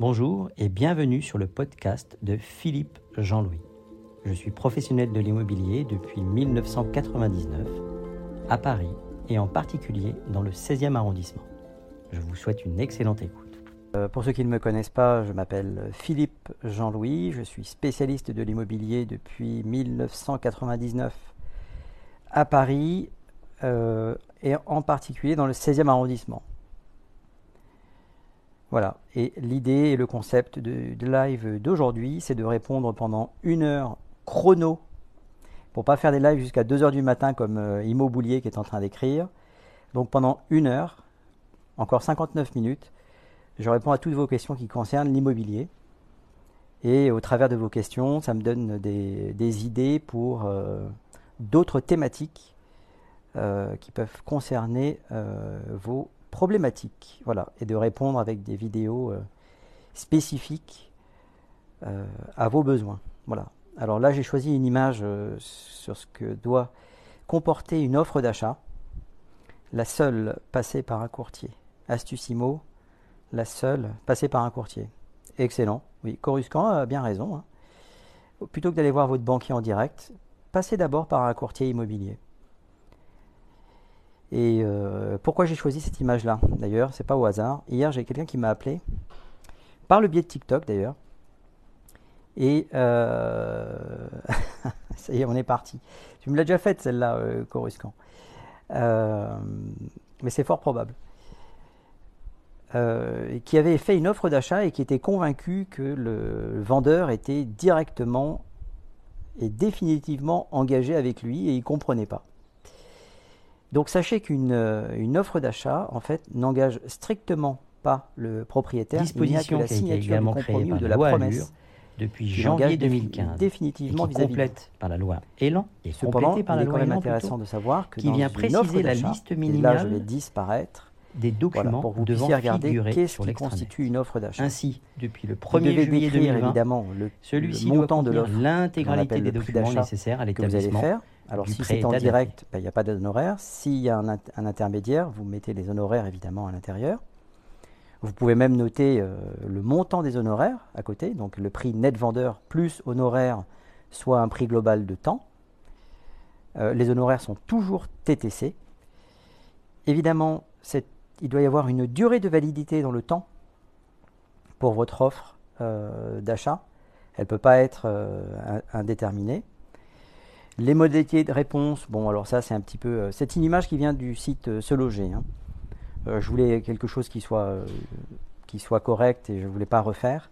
Bonjour et bienvenue sur le podcast de Philippe Jean-Louis. Je suis professionnel de l'immobilier depuis 1999 à Paris et en particulier dans le 16e arrondissement. Je vous souhaite une excellente écoute. Euh, pour ceux qui ne me connaissent pas, je m'appelle Philippe Jean-Louis, je suis spécialiste de l'immobilier depuis 1999 à Paris euh, et en particulier dans le 16e arrondissement. Voilà, et l'idée et le concept de, live d'aujourd'hui, c'est de répondre pendant une heure chrono, pour pas faire des lives jusqu'à 2 heures du matin comme euh, qui est en train d'écrire. Donc pendant une heure, encore 59 minutes, je réponds à toutes vos questions qui concernent l'immobilier. Et au travers de vos questions, ça me donne des, idées pour euh, d'autres thématiques euh, qui peuvent concerner vos problématique, voilà, et de répondre avec des vidéos euh, spécifiques euh, à vos besoins. Voilà. Alors là, j'ai choisi une image euh, sur ce que doit comporter une offre d'achat, la seule passée par un courtier. Astucimo, la seule passée par un courtier. Excellent. Oui, Coruscant a bien raison. Hein. Plutôt que d'aller voir votre banquier en direct, passez d'abord par un courtier immobilier. Et euh, pourquoi j'ai choisi cette image-là D'ailleurs, c'est pas au hasard. Hier, j'ai quelqu'un qui m'a appelé, par le biais de TikTok d'ailleurs. Et euh, ça y est, on est parti. Tu me l'as déjà faite celle-là, euh, Coruscant. Euh, mais c'est fort probable. qui avait fait une offre d'achat et qui était convaincu que le vendeur était directement et définitivement engagé avec lui et il comprenait pas. Donc sachez qu'une euh, offre d'achat, en fait, n'engage strictement pas le propriétaire. Disposition la signature du compromis ou de la promesse depuis janvier 2015, définitivement vis-à-vis complète par la loi Elan et Cependant, par la il est quand même intéressant de savoir que qui vient préciser la liste minimale là je vais disparaître des documents pour que vous puissiez regarder qu'est-ce qui constitue une offre d'achat. Ainsi, depuis le 1er juillet 2020, évidemment le, celui-ci montant de l'intégralité des documents nécessaires à l'établissement alors si c'est en direct, ben, il n'y a pas d'honoraires. S'il y a un, intermédiaire, vous mettez les honoraires évidemment à l'intérieur. Vous pouvez même noter euh, le montant des honoraires à côté, donc le prix net vendeur plus honoraires, soit un prix global de temps. Euh, les honoraires sont toujours TTC. Évidemment, il doit y avoir une durée de validité dans le temps pour votre offre euh, d'achat. Elle ne peut pas être indéterminée. Les modalités de réponse, bon alors ça c'est un petit peu... Euh, c'est une image qui vient du site euh, Se Loger. Hein. Euh, je voulais quelque chose qui soit, qui soit correct et je ne voulais pas refaire.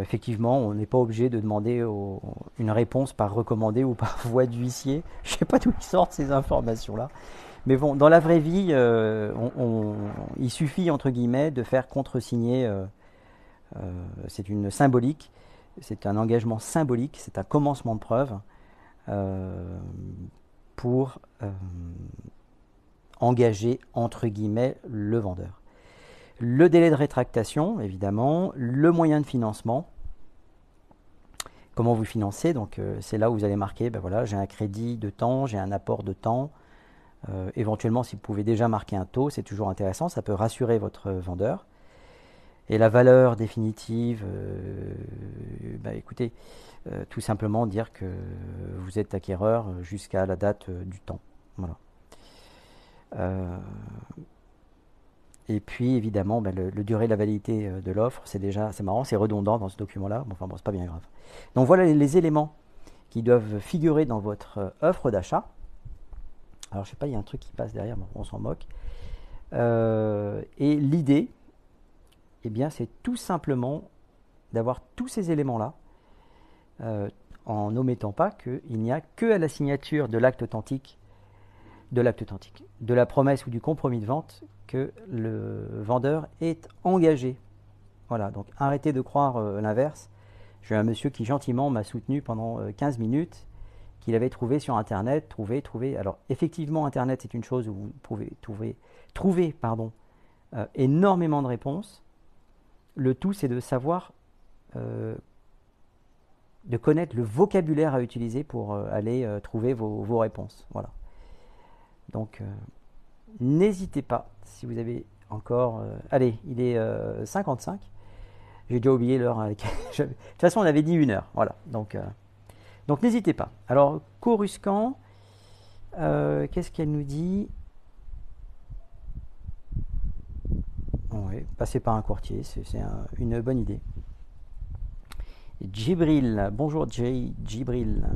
effectivement, on n'est pas obligé de demander une réponse par recommandé ou par voie d'huissier. Je ne sais pas d'où ils sortent ces informations-là. Mais bon, dans la vraie vie, il suffit, entre guillemets, de faire contresigner. c'est une symbolique, c'est un engagement symbolique, c'est un commencement de preuve. Euh, pour euh, engager entre guillemets le vendeur. Le délai de rétractation, évidemment, le moyen de financement, comment vous financez? Donc euh, c'est là où vous allez marquer, ben voilà, j'ai un crédit de temps, j'ai un apport de temps. Éventuellement, si vous pouvez déjà marquer un taux, c'est toujours intéressant, ça peut rassurer votre vendeur. Et la valeur définitive, ben, écoutez, euh, tout simplement dire que vous êtes acquéreur jusqu'à la date euh, du temps. Voilà. Euh, et puis évidemment, ben, le, durée de la validité de l'offre, c'est déjà, c'est marrant, c'est redondant dans ce document-là. Bon, enfin bon, c'est pas bien grave. Donc voilà les, éléments qui doivent figurer dans votre offre d'achat. Alors je sais pas, il y a un truc qui passe derrière, on s'en moque. et l'idée, eh bien, c'est tout simplement d'avoir tous ces éléments-là euh, en n'omettant pas qu'il n'y a que à la signature de l'acte authentique, de l'acte authentique, de la promesse ou du compromis de vente que le vendeur est engagé. Voilà, donc arrêtez de croire euh, l'inverse. J'ai un monsieur qui gentiment m'a soutenu pendant 15 euh, minutes qu'il avait trouvé sur Internet, trouvé, trouvé. Alors effectivement, Internet c'est une chose où vous pouvez trouver, trouver pardon, énormément de réponses. Le tout c'est de savoir de connaître le vocabulaire à utiliser pour euh, aller euh, trouver vos, réponses. Voilà. Donc, euh, n'hésitez pas, si vous avez encore... allez, il est 55. J'ai déjà oublié l'heure. de toute façon, on avait dit une heure. Voilà. Donc, donc n'hésitez pas. Alors, Coruscant, qu'est-ce qu'elle nous dit? Oui, passer par un courtier, c'est une bonne idée. Djibril, bonjour Jay, Djibril.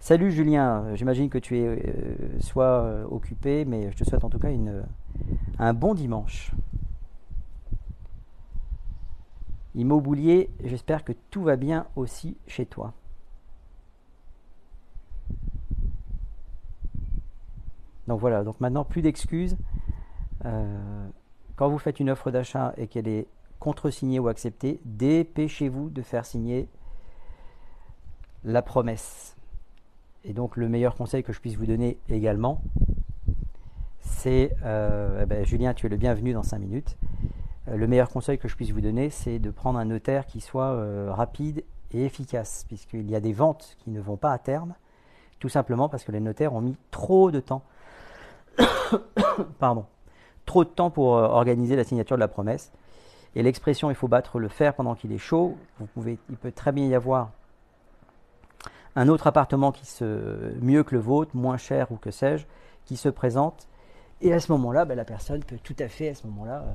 Salut Julien, j'imagine que tu es euh, soit euh, occupé, mais je te souhaite en tout cas un bon dimanche. Immobilier, j'espère que tout va bien aussi chez toi. Donc voilà, donc maintenant plus d'excuses. Euh, quand vous faites une offre d'achat et qu'elle est contre-signée ou acceptée, dépêchez-vous de faire signer la promesse. Et donc le meilleur conseil que je puisse vous donner également, c'est, euh, eh ben, Julien, tu es le bienvenu dans 5 minutes. Euh, le meilleur conseil que je puisse vous donner, c'est de prendre un notaire qui soit rapide et efficace, puisqu'il y a des ventes qui ne vont pas à terme, tout simplement parce que les notaires ont mis trop de temps. Pardon. Trop de temps pour organiser la signature de la promesse. Et l'expression il faut battre le fer pendant qu'il est chaud, vous pouvez, il peut très bien y avoir un autre appartement qui se mieux que le vôtre, moins cher ou que sais-je, qui se présente. Et à ce moment-là, ben, la personne peut tout à fait, à ce moment-là, euh,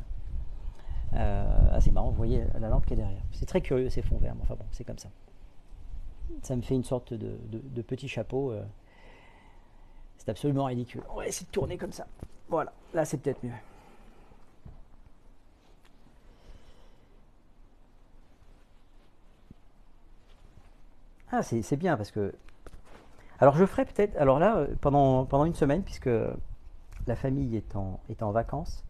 euh, ah, c'est marrant, vous voyez la lampe qui est derrière. C'est très curieux ces fonds verts, mais enfin bon, c'est comme ça. Ça me fait une sorte de, petit chapeau. Euh. C'est absolument ridicule. On va essayer de tourner comme ça. Voilà, là c'est peut-être mieux. Ah, c'est bien parce que. Alors, je ferai peut-être. Alors là, euh, pendant, une semaine, puisque la famille est en, est en vacances,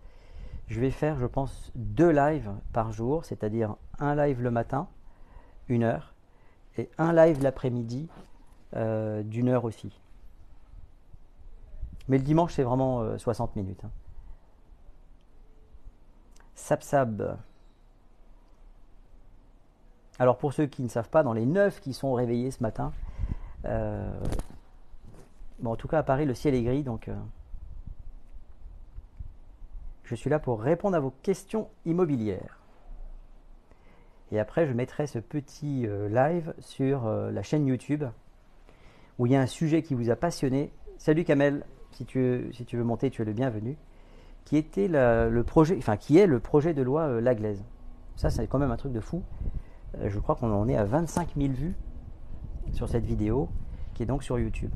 je vais faire, je pense, deux lives par jour, c'est-à-dire un live le matin, une heure, et un live l'après-midi, euh, d'une heure aussi. Mais le dimanche, c'est vraiment 60 euh, minutes. Hein. Sapsab. Alors pour ceux qui ne savent pas, dans les neuf qui sont réveillés ce matin, euh, bon, en tout cas à Paris le ciel est gris, donc euh, je suis là pour répondre à vos questions immobilières. Et après je mettrai ce petit live sur la chaîne YouTube où il y a un sujet qui vous a passionné. Salut Kamel, si tu, veux monter, tu es le bienvenu. Qui était le projet, enfin qui est le projet de loi Laglaise. Ça c'est quand même un truc de fou. Euh, je crois qu'on en est à 25 000 vues sur cette vidéo qui est donc sur YouTube.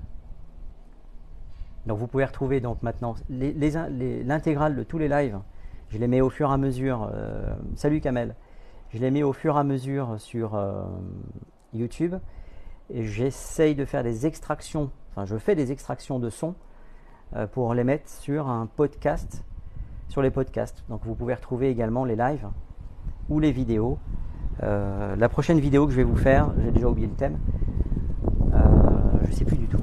Donc vous pouvez retrouver donc maintenant l'intégrale de tous les lives. Je les mets au fur et à mesure. Euh, salut Kamel. Je les mets au fur et à mesure sur euh, YouTube et j'essaye de faire des extractions. Enfin, je fais des extractions de sons pour les mettre sur un podcast, sur les podcasts. Donc vous pouvez retrouver également les lives ou les vidéos euh, la prochaine vidéo que je vais vous faire, j'ai déjà oublié le thème, euh, je ne sais plus du tout.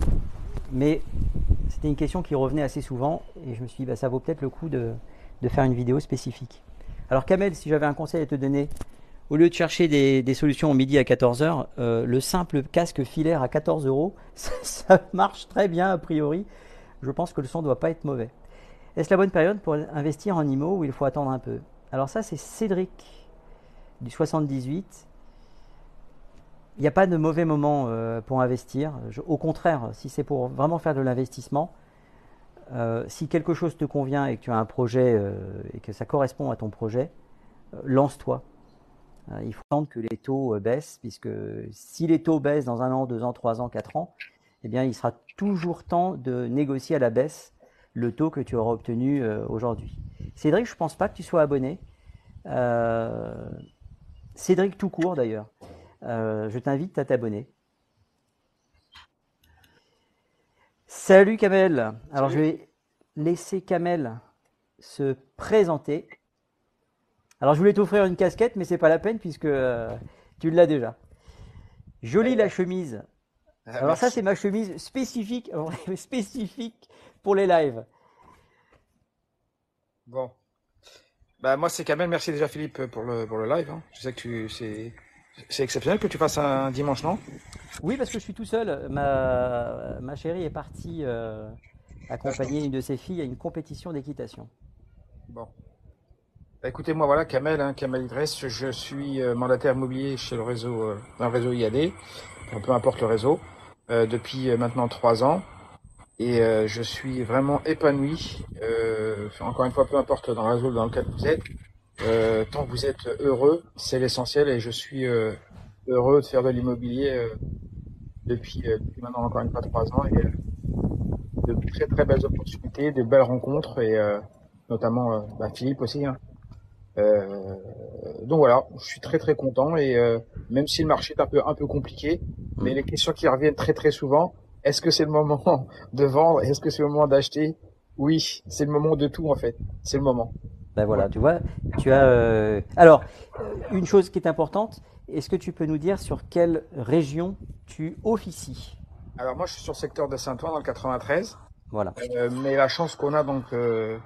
Mais c'était une question qui revenait assez souvent et je me suis dit, bah, ça vaut peut-être le coup de, faire une vidéo spécifique. Alors Kamel, si j'avais un conseil à te donner, au lieu de chercher des, solutions au midi à 14h, euh, le simple casque filaire à 14 euros, ça, marche très bien a priori. Je pense que le son ne doit pas être mauvais. Est-ce la bonne période pour investir en IMO ou il faut attendre un peu? Alors ça, c'est Cédric du 78. Il n'y a pas de mauvais moment euh, pour investir. au contraire, si c'est pour vraiment faire de l'investissement, euh, si quelque chose te convient et que tu as un projet euh, et que ça correspond à ton projet, lance-toi. il faut attendre que les taux baissent, puisque si les taux baissent dans un an, deux ans, trois ans, quatre ans, eh bien, il sera toujours temps de négocier à la baisse le taux que tu auras obtenu aujourd'hui. Cédric, je ne pense pas que tu sois abonné. Cédric tout court d'ailleurs. Euh, je t'invite à t'abonner. Salut Kamel. Alors je vais laisser Kamel se présenter. Alors je voulais t'offrir une casquette, mais c'est pas la peine puisque euh, tu l'as déjà. Jolie la chemise. Ah, Alors ça c'est ma chemise spécifique, spécifique pour les lives. Bon. Bah, moi, c'est Kamel. Merci déjà, Philippe, pour le, pour le live. Hein. Je sais que tu, c'est, c'est exceptionnel que tu fasses un dimanche, non? Oui, parce que je suis tout seul. Ma, ma chérie est partie euh, accompagner une de ses filles à une compétition d'équitation. Bon. Bah, écoutez, moi voilà, Kamel, hein, Kamel Idriss, je suis euh, mandataire immobilier chez le réseau, euh, dans le réseau IAD, peu importe le réseau, euh, depuis maintenant trois ans. Et je suis vraiment épanoui, encore une fois, peu importe dans le réseau dans lequel vous êtes, tant que vous êtes heureux, c'est l'essentiel et je suis heureux de faire de l'immobilier depuis, depuis, maintenant encore une fois trois ans et de très très belles opportunités, de belles rencontres et notamment bah, Philippe aussi. Hein. Euh, donc voilà, je suis très très content et euh, même si le marché est un peu un peu compliqué, mais mm. les questions qui reviennent très très souvent, est-ce que c'est le moment de vendre? Est-ce que c'est le moment d'acheter? Oui, c'est le moment de tout en fait. C'est le moment. Ben voilà, tu vois, tu as. Euh... Alors, une chose qui est importante, est-ce que tu peux nous dire sur quelle région tu officies? Alors moi, je suis sur le secteur de Saint-Ouen dans le 93. Voilà. Euh, mais la chance qu'on a donc euh,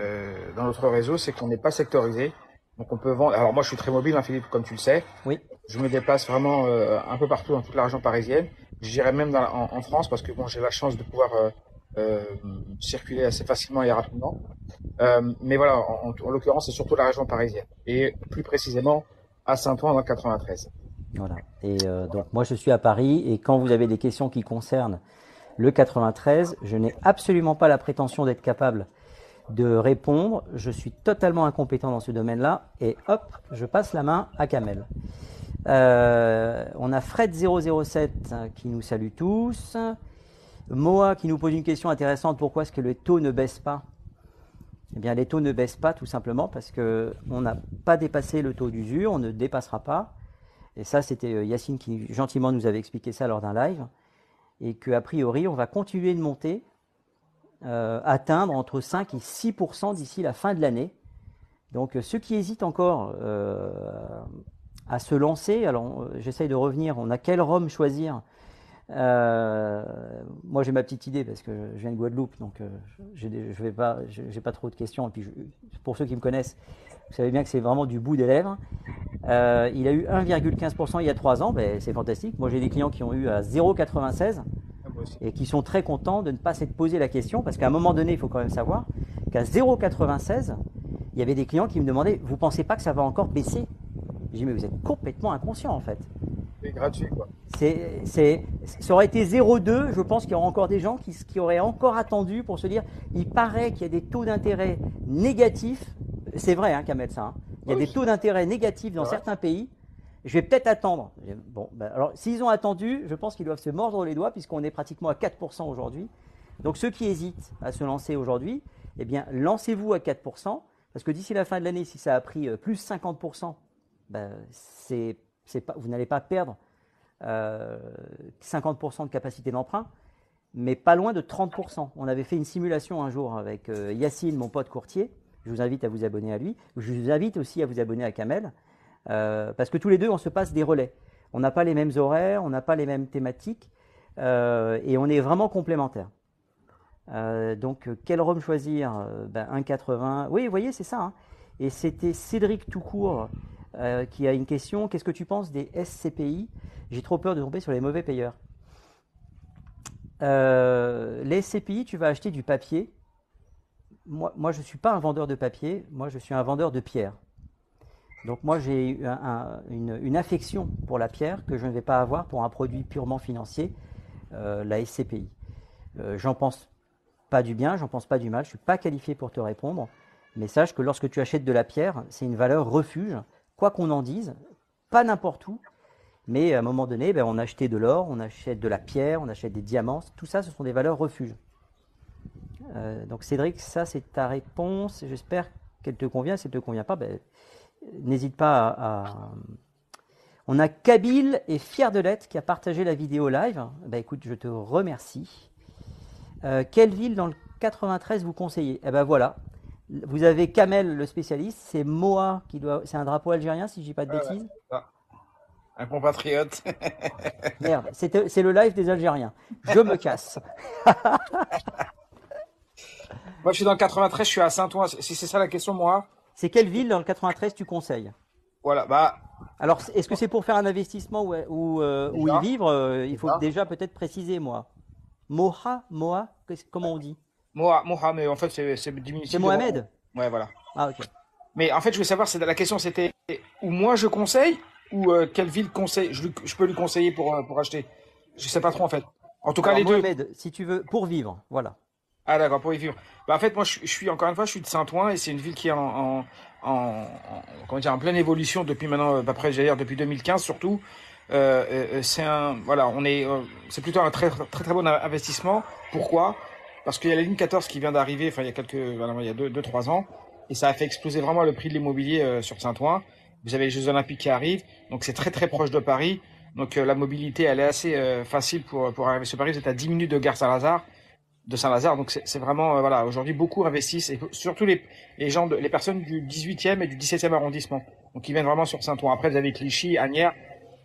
euh, dans notre réseau, c'est qu'on n'est pas sectorisé. Donc on peut vendre. Alors moi, je suis très mobile, hein, Philippe, comme tu le sais. Oui. Je me déplace vraiment euh, un peu partout dans toute la région parisienne. J'irai même dans, en, en, France parce que bon, j'ai la chance de pouvoir euh, circuler assez facilement et rapidement. Mais voilà, en, en l'occurrence, c'est surtout la région parisienne et plus précisément à Saint-Ouen dans le 93. Voilà. Et donc moi, je suis à Paris et quand vous avez des questions qui concernent le 93, je n'ai absolument pas la prétention d'être capable de répondre. Je suis totalement incompétent dans ce domaine-là. Et hop, je passe la main à Kamel. Euh, on a Fred007 qui nous salue tous. Moa qui nous pose une question intéressante. Pourquoi est-ce que les taux ne baissent pas? Eh bien, les taux ne baissent pas tout simplement parce qu'on n'a pas dépassé le taux d'usure, on ne dépassera pas. Et ça, c'était euh, Yacine qui gentiment nous avait expliqué ça lors d'un live. Et qu'a priori, on va continuer de monter euh, atteindre entre 5 et 6% d'ici la fin de l'année. Donc ceux qui hésitent encore euh, à se lancer, alors euh, j'essaye de revenir, on a quel rhum choisir? Moi j'ai ma petite idée parce que je viens de Guadeloupe, donc je n'ai pas, pas trop de questions. Et puis pour ceux qui me connaissent, vous savez bien que c'est vraiment du bout des lèvres. il a eu 1,15% il y a 3 ans, ben, c'est fantastique. Moi j'ai des clients qui ont eu à 0,96 et qui sont très contents de ne pas s'être posé la question, parce qu'à un moment donné, il faut quand même savoir qu'à 0,96, il y avait des clients qui me demandaient, vous pensez pas que ça va encore baisser? J'ai dit, mais vous êtes complètement inconscient en fait. C'est gratuit quoi. C'est, c'est, ça aurait été 0,2, je pense qu'il y aura encore des gens qui, qui auraient encore attendu pour se dire, il paraît qu'il y a des taux d'intérêt négatifs, c'est vrai hein, Kamel ça, hein. il y a des taux d'intérêt négatifs dans certains pays, je vais peut-être attendre. Bon, ben, alors s'ils ont attendu, je pense qu'ils doivent se mordre les doigts puisqu'on est pratiquement à 4% aujourd'hui. Donc ceux qui hésitent à se lancer aujourd'hui, eh bien lancez-vous à 4% parce que d'ici la fin de l'année, si ça a pris euh, plus 50%, ben, vous n'allez pas perdre euh, 50% de capacité d'emprunt, mais pas loin de 30%. On avait fait une simulation un jour avec euh, Yacine, mon pote courtier. Je vous invite à vous abonner à lui. Je vous invite aussi à vous abonner à Kamel. Euh, parce que tous les deux, on se passe des relais. On n'a pas les mêmes horaires, on n'a pas les mêmes thématiques, euh, et on est vraiment complémentaires. Euh, donc, quel rhum choisir? Ben, 1,80. Oui, vous voyez, c'est ça. Hein. Et c'était Cédric Toucourt qui a une question. Qu'est-ce que tu penses des SCPI J'ai trop peur de tomber sur les mauvais payeurs. les SCPI, tu vas acheter du papier. Moi, moi je ne suis pas un vendeur de papier. Moi, je suis un vendeur de pierre. Donc moi j'ai une, affection pour la pierre que je ne vais pas avoir pour un produit purement financier, euh, la SCPI. Euh, j'en pense pas du bien, j'en pense pas du mal, je ne suis pas qualifié pour te répondre, mais sache que lorsque tu achètes de la pierre, c'est une valeur refuge, quoi qu'on en dise, pas n'importe où, mais à un moment donné, ben, on a acheté de l'or, on achète de la pierre, on achète des diamants, tout ça ce sont des valeurs refuges. Euh, donc Cédric, ça c'est ta réponse, j'espère qu'elle te convient, si elle ne te convient pas, ben, n'hésite pas à, On a Kabil et Fier de l'être qui a partagé la vidéo live. Bah écoute, je te remercie. Euh, quelle ville dans le 93 vous conseillez? Eh ben voilà. Vous avez Kamel, le spécialiste. C'est Moa qui doit. C'est un drapeau algérien, si je dis pas de bêtises. un compatriote. Merde, c'est le live des Algériens. Je me casse. moi, je suis dans le 93, je suis à Saint-Ouen. Si c'est ça la question, moi. C'est quelle ville dans le 93 tu conseilles Voilà, bah. Alors, est-ce que c'est pour faire un investissement ou, ou, euh, y vivre euh, Il faut déjà peut-être préciser, moi. Moha, Moha, comment on dit Moha, Moha, mais en fait, c'est. C'est Mohamed Ouais, voilà. Ah, ok. Mais en fait, je veux savoir, la question, c'était où moi je conseille ou euh, quelle ville conseille, je, je, peux lui conseiller pour, pour acheter. Je sais pas trop en fait. En tout cas, les deux. si tu veux, pour vivre, voilà. Ah d'accord, pour y vivre. Bah, en fait, moi, je, suis encore une fois, je suis de Saint-Ouen et c'est une ville qui est en, en, en, comment dire, en pleine évolution depuis maintenant, à peu près, j'allais dire depuis 2015 surtout. Euh, euh, c'est un, voilà, on est, euh, c'est plutôt un très, très très bon investissement. Pourquoi? Parce qu'il y a la ligne 14 qui vient d'arriver, enfin il y a quelques, il y a deux, deux, trois ans, et ça a fait exploser vraiment le prix de l'immobilier sur Saint-Ouen. Vous avez les Jeux Olympiques qui arrivent, donc c'est très très proche de Paris. Donc la mobilité, elle est assez facile pour pour arriver sur Paris. Vous êtes à 10 minutes de Gare Saint-Lazare de Saint-Lazare. Donc c'est vraiment euh, voilà, aujourd'hui beaucoup investissent et surtout les les gens les personnes du 18e et du 17e arrondissement. Donc viennent vraiment sur Saint-Ouen. Après vous avez Clichy, Agnières,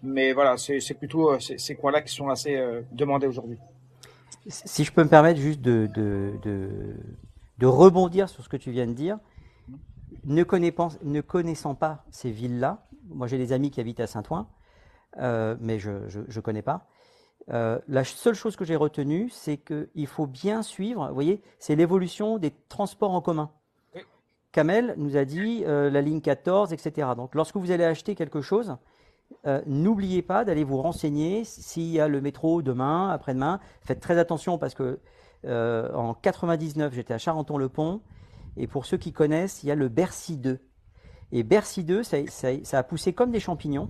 mais voilà, c'est plutôt euh, ces coins-là qui sont assez euh, demandés aujourd'hui. Si je peux me permettre juste de, de, de, de, rebondir sur ce que tu viens de dire, ne, connaissant, ne connaissant pas ces villes-là, moi j'ai des amis qui habitent à Saint-Ouen, mais je ne connais pas. Euh, la seule chose que j'ai retenue, c'est qu'il faut bien suivre, vous voyez, c'est l'évolution des transports en commun. Kamel nous a dit euh, la ligne 14, etc. Donc lorsque vous allez acheter quelque chose, euh, n'oubliez pas d'aller vous renseigner s'il y a le métro demain, après-demain. Faites très attention parce que en 99, j'étais à Charenton-le-Pont, et pour ceux qui connaissent, il y a le Bercy 2. Et Bercy 2, ça a poussé comme des champignons.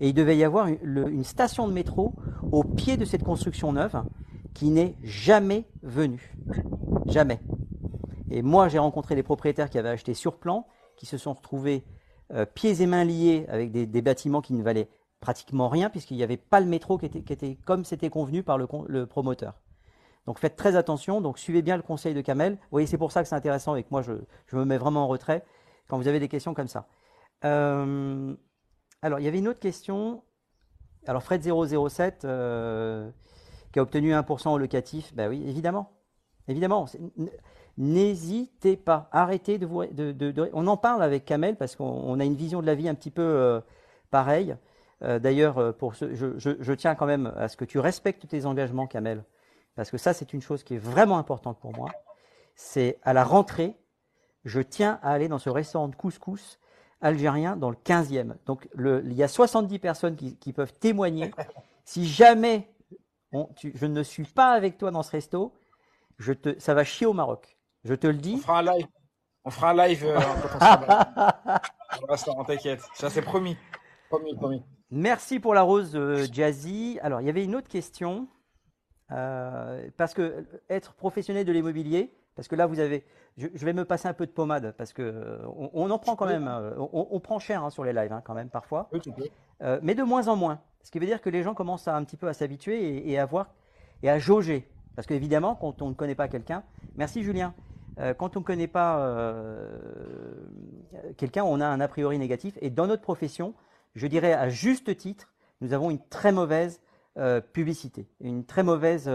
Et il devait y avoir une, station de métro au pied de cette construction neuve qui n'est jamais venue. Jamais. Et moi, j'ai rencontré des propriétaires qui avaient acheté sur plan, qui se sont retrouvés euh, pieds et mains liés avec des, bâtiments qui ne valaient pratiquement rien, puisqu'il n'y avait pas le métro qui était, comme c'était convenu par le, promoteur. Donc faites très attention, donc suivez bien le conseil de Kamel. Vous voyez, c'est pour ça que c'est intéressant et que moi, je, je, me mets vraiment en retrait quand vous avez des questions comme ça. Euh, alors, il y avait une autre question. Alors, Fred007, euh, qui a obtenu 1% au locatif, ben oui, évidemment. Évidemment. N'hésitez pas. Arrêtez de vous. on en parle avec Kamel parce qu'on a une vision de la vie un petit peu euh, pareille. D'ailleurs, je, je, tiens quand même à ce que tu respectes tes engagements, Kamel, parce que ça, c'est une chose qui est vraiment importante pour moi. C'est à la rentrée, je tiens à aller dans ce restaurant de couscous algérien dans le 15e. Donc le, il y a 70 personnes qui, peuvent témoigner. Si jamais je ne suis pas avec toi dans ce resto, je te, ça va chier au Maroc. Je te le dis. On fera un live. On fera un live euh, en t'inquiète. Ça c'est promis. Promis, promis. Merci pour la rose euh, Jazzy. Alors, il y avait une autre question. Euh, parce que être professionnel de l'immobilier, parce que là, vous avez. Je, vais me passer un peu de pommade parce que euh, on, en prend quand même. Euh, on, prend cher hein, sur les lives hein, quand même parfois. Euh, mais de moins en moins. Ce qui veut dire que les gens commencent à un petit peu à s'habituer et, à voir et à jauger. Parce qu'évidemment, quand on ne connaît pas quelqu'un, merci Julien. quand on ne connaît pas quelqu'un, on a un a priori négatif. Et dans notre profession, je dirais à juste titre, nous avons une très mauvaise publicité, une très mauvaise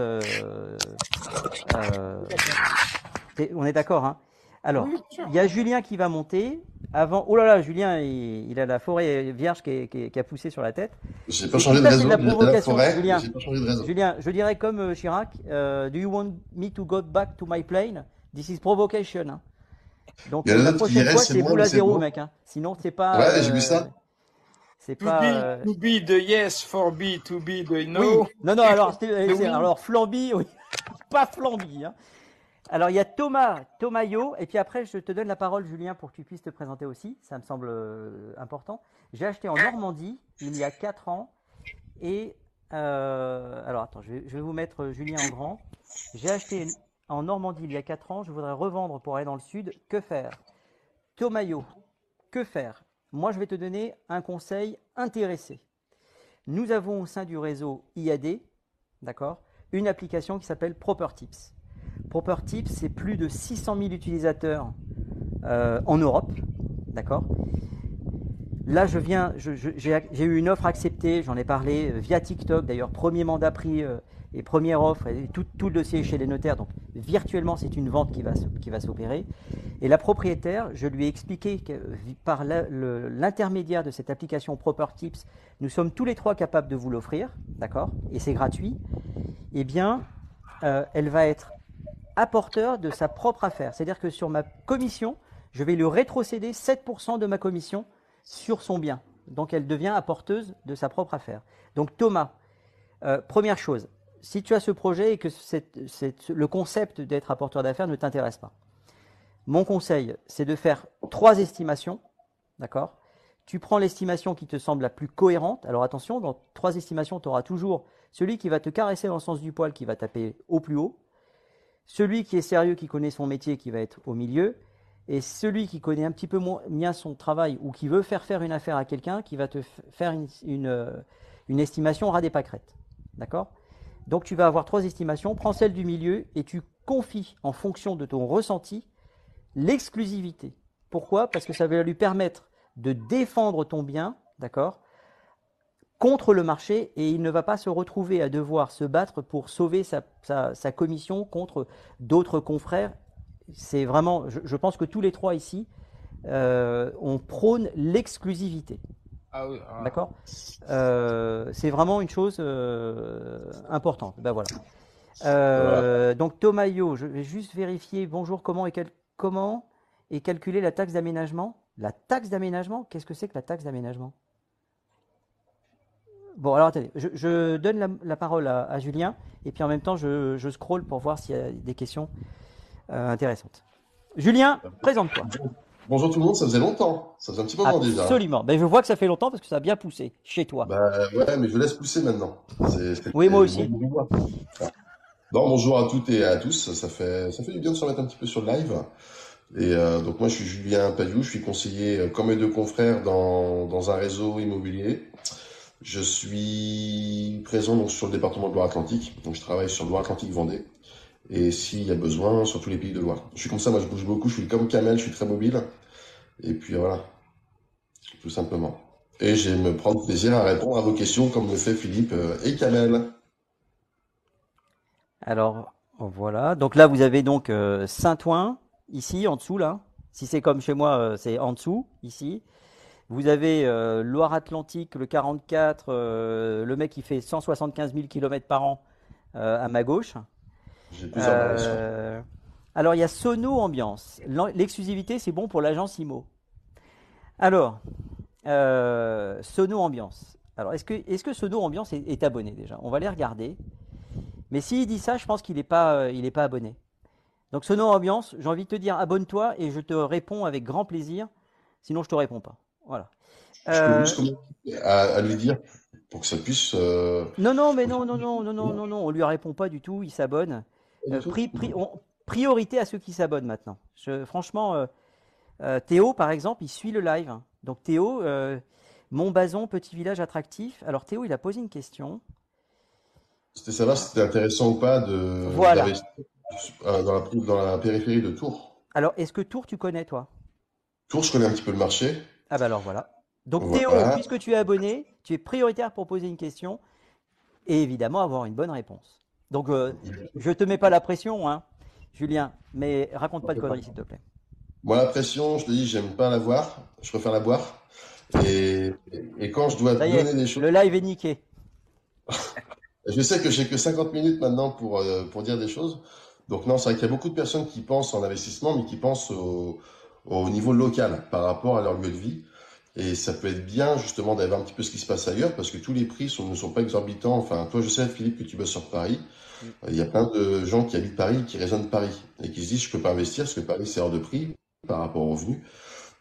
on est d'accord, hein Alors, il y a Julien qui va monter. Avant, oh là là, Julien, il, a la forêt vierge qui, a poussé sur la tête. J'ai pas changé de réseau. La provocation, Julien. Pas changé de réseau. Julien, je dirais comme euh, Chirac, euh, Do you want me to go back to my plane? This is provocation. Hein. Donc la prochaine fois, c'est boule à zéro, mec. Hein. Sinon, c'est pas. Ouais, j'ai vu ça. Euh, c'est pas. To be, the yes, for be, to be the no. Non, non, alors, alors flamby, oui. pas flamby. Hein. Alors, il y a Thomas, Thomas Yo, et puis après, je te donne la parole, Julien, pour que tu puisses te présenter aussi. Ça me semble euh, important. J'ai acheté en Normandie il y a 4 ans. Et. Euh, alors, attends, je vais, vous mettre Julien en grand. J'ai acheté en Normandie il y a 4 ans. Je voudrais revendre pour aller dans le sud. Que faire? Thomas Yo, que faire? Moi, je vais te donner un conseil intéressé. Nous avons au sein du réseau IAD, d'accord, une application qui s'appelle Propertips. Propertips, c'est plus de 600 000 utilisateurs euh, en Europe. D'accord? Là, je viens, j'ai eu une offre acceptée, j'en ai parlé euh, via TikTok, d'ailleurs, premier mandat pris euh, et première offre, et tout, le dossier chez les notaires. Donc, virtuellement, c'est une vente qui va, qui va s'opérer. Et la propriétaire, je lui ai expliqué que par l'intermédiaire de cette application Propertips, nous sommes tous les trois capables de vous l'offrir, d'accord? Et c'est gratuit. Eh bien, elle va être apporteur de sa propre affaire. C'est-à-dire que sur ma commission, je vais lui rétrocéder 7% de ma commission sur son bien. Donc elle devient apporteuse de sa propre affaire. Donc Thomas, euh, première chose, si tu as ce projet et que le concept d'être apporteur d'affaires ne t'intéresse pas, mon conseil, c'est de faire trois estimations, d'accord? Tu prends l'estimation qui te semble la plus cohérente. Alors attention, dans trois estimations, tu auras toujours celui qui va te caresser dans le sens du poil, qui va taper au plus haut, celui qui est sérieux, qui connaît son métier, qui va être au milieu, et celui qui connaît un petit peu moins bien son travail ou qui veut faire faire une affaire à quelqu'un, qui va te faire une, euh, estimation ras des pâquerettes. D'accord? Donc tu vas avoir trois estimations, prends celle du milieu et tu confies en fonction de ton ressenti l'exclusivité. Pourquoi? Parce que ça va lui permettre de défendre ton bien, d'accord? Contre le marché et il ne va pas se retrouver à devoir se battre pour sauver sa, commission contre d'autres confrères. C'est vraiment, je, pense que tous les trois ici, euh, on prône l'exclusivité. Ah oui, ah. D'accord? Euh, C'est vraiment une chose euh, importante. Ben voilà. Donc Thomas Yo, je vais juste vérifier. Bonjour, comment est, comment est calculée la taxe d'aménagement? La taxe d'aménagement? Qu'est-ce que c'est que la taxe d'aménagement? Bon, alors attendez, je, donne la, parole à, Julien, et puis en même temps, je, je scroll pour voir s'il y a des questions euh, intéressantes. Julien, présente-toi. Bonjour tout le monde, ça faisait longtemps, ça faisait un petit moment déjà. Absolument, ben, je vois que ça fait longtemps parce que ça a bien poussé chez toi. Bah ouais, mais je laisse pousser maintenant. oui, moi aussi. Bon, bonjour à toutes et à tous, ça fait, ça fait du bien de se remettre un petit peu sur le live. Et euh, donc moi je suis Julien Paviou, je suis conseiller euh, comme mes deux confrères dans, dans un réseau immobilier. Je suis présent donc sur le département de Loire-Atlantique, donc je travaille sur Loire-Atlantique Vendée. Et s'il y a besoin, sur tous les pays de Loire. Je suis comme ça, moi je bouge beaucoup, je suis comme Kamel, je suis très mobile. Et puis voilà, tout simplement. Et je me prendre plaisir à répondre à vos questions comme le fait Philippe euh, et Kamel. Alors voilà, donc là vous avez donc euh, Saint-Ouen, ici en dessous là. Si c'est comme chez moi, euh, c'est en dessous, ici. Vous avez euh, Loire-Atlantique, le 44, euh, le mec qui fait 175 000 km par an euh, à ma gauche. alors il y a Sono Ambiance. L'exclusivité, c'est bon pour l'agence IMO. Alors, Sono Ambiance. Alors, est-ce que, est que Sono Ambiance est, abonné déjà? On va les regarder. Mais s'il dit ça, je pense qu'il n'est pas, il pas abonné. Donc, Sono Ambiance, j'ai envie de te dire abonne-toi et je te réponds avec grand plaisir. Sinon, je ne te réponds pas. Voilà. Je peux euh, juste commencer à, lui dire pour que ça puisse. Euh, non, non, mais non, non, non, non, non, non, non, on lui répond pas du tout. Il s'abonne. Euh, priorité à ceux qui s'abonnent maintenant. franchement, Théo, par exemple, il suit le live. Donc Théo, Montbazon, petit village attractif. Alors Théo, il a posé une question. C'était savoir si c'était intéressant ou pas de voilà. dans, la, dans la périphérie de Tours. Alors, est-ce que Tours, tu connais, toi? Tours, je connais un petit peu le marché. Ah bah alors voilà. Donc Théo, puisque tu es abonné, tu es prioritaire pour poser une question et évidemment avoir une bonne réponse. Donc euh, je te mets pas la pression, hein, Julien, mais raconte pas de conneries s'il te plaît. Moi la pression, je te dis, j'aime pas la voir, je préfère la boire. Et, quand je dois donner des choses. Le live est niqué. je sais que j'ai que 50 minutes maintenant pour, euh, pour dire des choses. Donc non, c'est vrai qu'il y a beaucoup de personnes qui pensent en investissement, mais qui pensent au, au niveau local par rapport à leur lieu de vie. Et ça peut être bien justement d'avoir un petit peu ce qui se passe ailleurs parce que tous les prix ne sont pas exorbitants. Enfin, toi, je sais, Philippe, que tu bosses sur Paris. Il y a plein de gens qui habitent Paris, qui raisonnent Paris et qui se disent je peux pas investir parce que Paris c'est hors de prix par rapport aux revenus.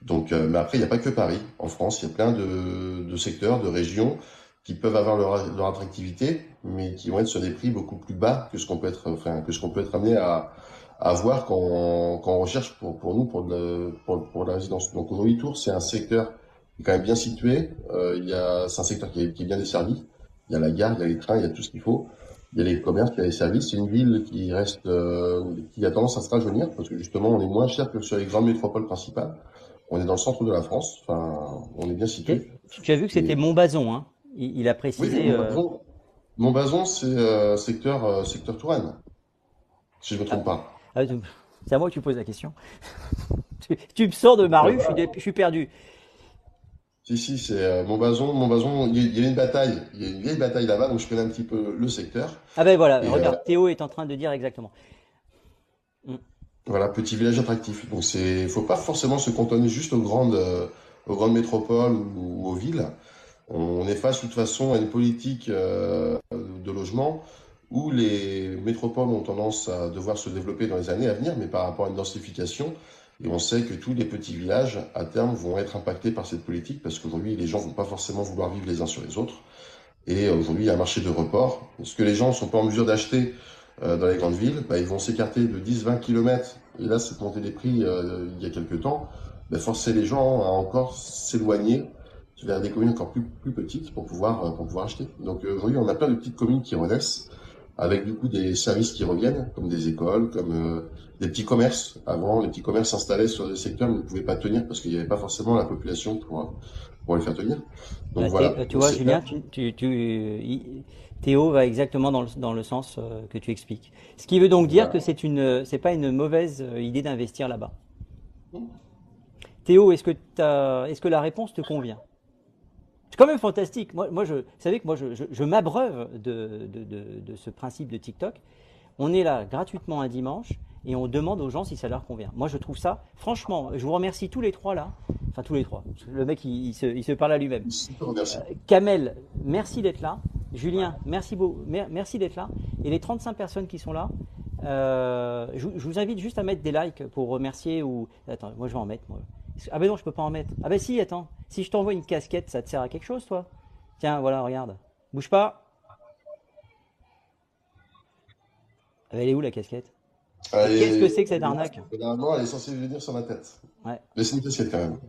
Donc, euh, mais après, il n'y a pas que Paris. En France, il y a plein de, secteurs, de régions qui peuvent avoir leur, leur, attractivité, mais qui vont être sur des prix beaucoup plus bas que ce qu'on peut être, que ce qu'on peut être amené à, à voir quand on, quand on recherche pour, pour nous pour, le, pour, pour la résidence. Donc aujourd'hui Tours, c'est un secteur qui est quand même bien situé. Euh, il y a, c'est un secteur qui est, qui est, bien desservi. Il y a la gare, il y a les trains, il y a tout ce qu'il faut. Il y a les commerces, il y a les services. C'est une ville qui reste, euh, qui a tendance à se rajeunir parce que justement on est moins cher que sur les grandes métropoles principales. On est dans le centre de la France. Enfin, on est bien situé. Tu as vu que c'était Montbazon, hein il, il, a précisé. Oui, Montbazon, euh... Montbazon c'est euh, secteur euh, secteur Touraine, si je me trompe pas. Ah, c'est à moi que tu poses la question. tu, me sors de ma rue, je suis, perdu. Si, si, c'est euh, mon Montbazon. Montbazon, il y, a une bataille, il y a une vieille bataille là-bas, donc je connais un petit peu le secteur. Ah ben voilà, regarde, euh, Théo est en train de dire exactement. Hmm. Voilà, petit village attractif. Donc c'est, faut pas forcément se cantonner juste aux grandes, aux grandes métropoles ou, aux villes. On est face de toute façon à une politique de logement où les métropoles ont tendance à devoir se développer dans les années à venir, mais par rapport à une densification. Et on sait que tous les petits villages, à terme, vont être impactés par cette politique, parce qu'aujourd'hui, les gens vont pas forcément vouloir vivre les uns sur les autres. Et aujourd'hui, il y a un marché de report. Ce que les gens ne sont pas en mesure d'acheter euh, dans les grandes villes, bah, ils vont s'écarter de 10-20 km. Et là, cette montée des prix, euh, il y a quelques temps, bah, forcer les gens à encore s'éloigner vers des communes encore plus, plus petites pour pouvoir, euh, pour pouvoir acheter. Donc aujourd'hui, on a plein de petites communes qui renaissent avec du coup des services qui reviennent, comme des écoles, comme euh, des petits commerces. Avant, les petits commerces s'installaient sur des secteurs mais ne pouvaient pas tenir parce qu'il n'y avait pas forcément la population pour, pour les faire tenir. Donc bah, voilà. Tu vois, Julien, tu, tu, Théo va exactement dans le, dans le sens euh, que tu expliques. Ce qui veut donc dire que c'est une, c'est pas une mauvaise euh, idée d'investir là-bas. Théo, est-ce que, est-ce que la réponse te convient? C'est quand même fantastique. Moi, moi je, vous savez que moi, je, je, m'abreuve de, de, de, de, ce principe de TikTok. On est là gratuitement un dimanche et on demande aux gens si ça leur convient. Moi, je trouve ça, franchement, je vous remercie tous les trois là. Enfin, tous les trois. Le mec, il, se, il se, parle à lui-même. Euh, Kamel, merci d'être là. Julien, merci, beau, merci d'être là. Et les 35 personnes qui sont là, euh, je, je, vous invite juste à mettre des likes pour remercier ou. Attends, moi je vais en mettre. Moi. Ah ben non, je peux pas en mettre. Ah ben si, attends. Si je t'envoie une casquette, ça te sert à quelque chose, toi? Tiens, voilà, regarde. Bouge pas. Elle est où la casquette? Qu'est-ce que c'est que cette arnaque? Normalement, elle est censée venir sur ma tête. Ouais. Mais c'est une casquette quand même.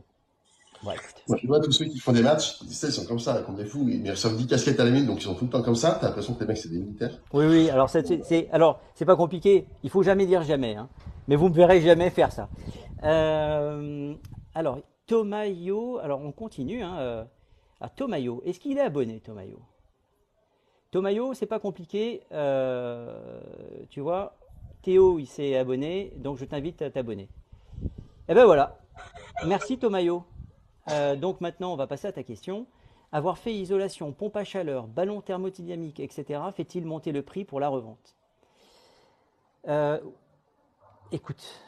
Ouais, tu vois, tous ceux qui font des matchs, ils sont comme ça, comme des fous. Ils reçoivent 10 casquettes à la minute, donc ils sont tout le temps comme ça. T'as l'impression que les mecs, c'est des militaires. Oui, oui, alors c'est, alors, c'est pas compliqué. Il faut jamais dire jamais. Hein. Mais vous ne me verrez jamais faire ça. Euh, alors, Tomayo, alors on continue. Hein, euh, Tomayo, est-ce qu'il est abonné, Tomayo? Tomayo, c'est pas compliqué. Euh, tu vois, Théo, il s'est abonné, donc je t'invite à t'abonner. Et eh ben voilà. Merci, Tomayo. Euh, donc maintenant, on va passer à ta question. Avoir fait isolation, pompe à chaleur, ballon thermodynamique, etc., fait-il monter le prix pour la revente? Écoute,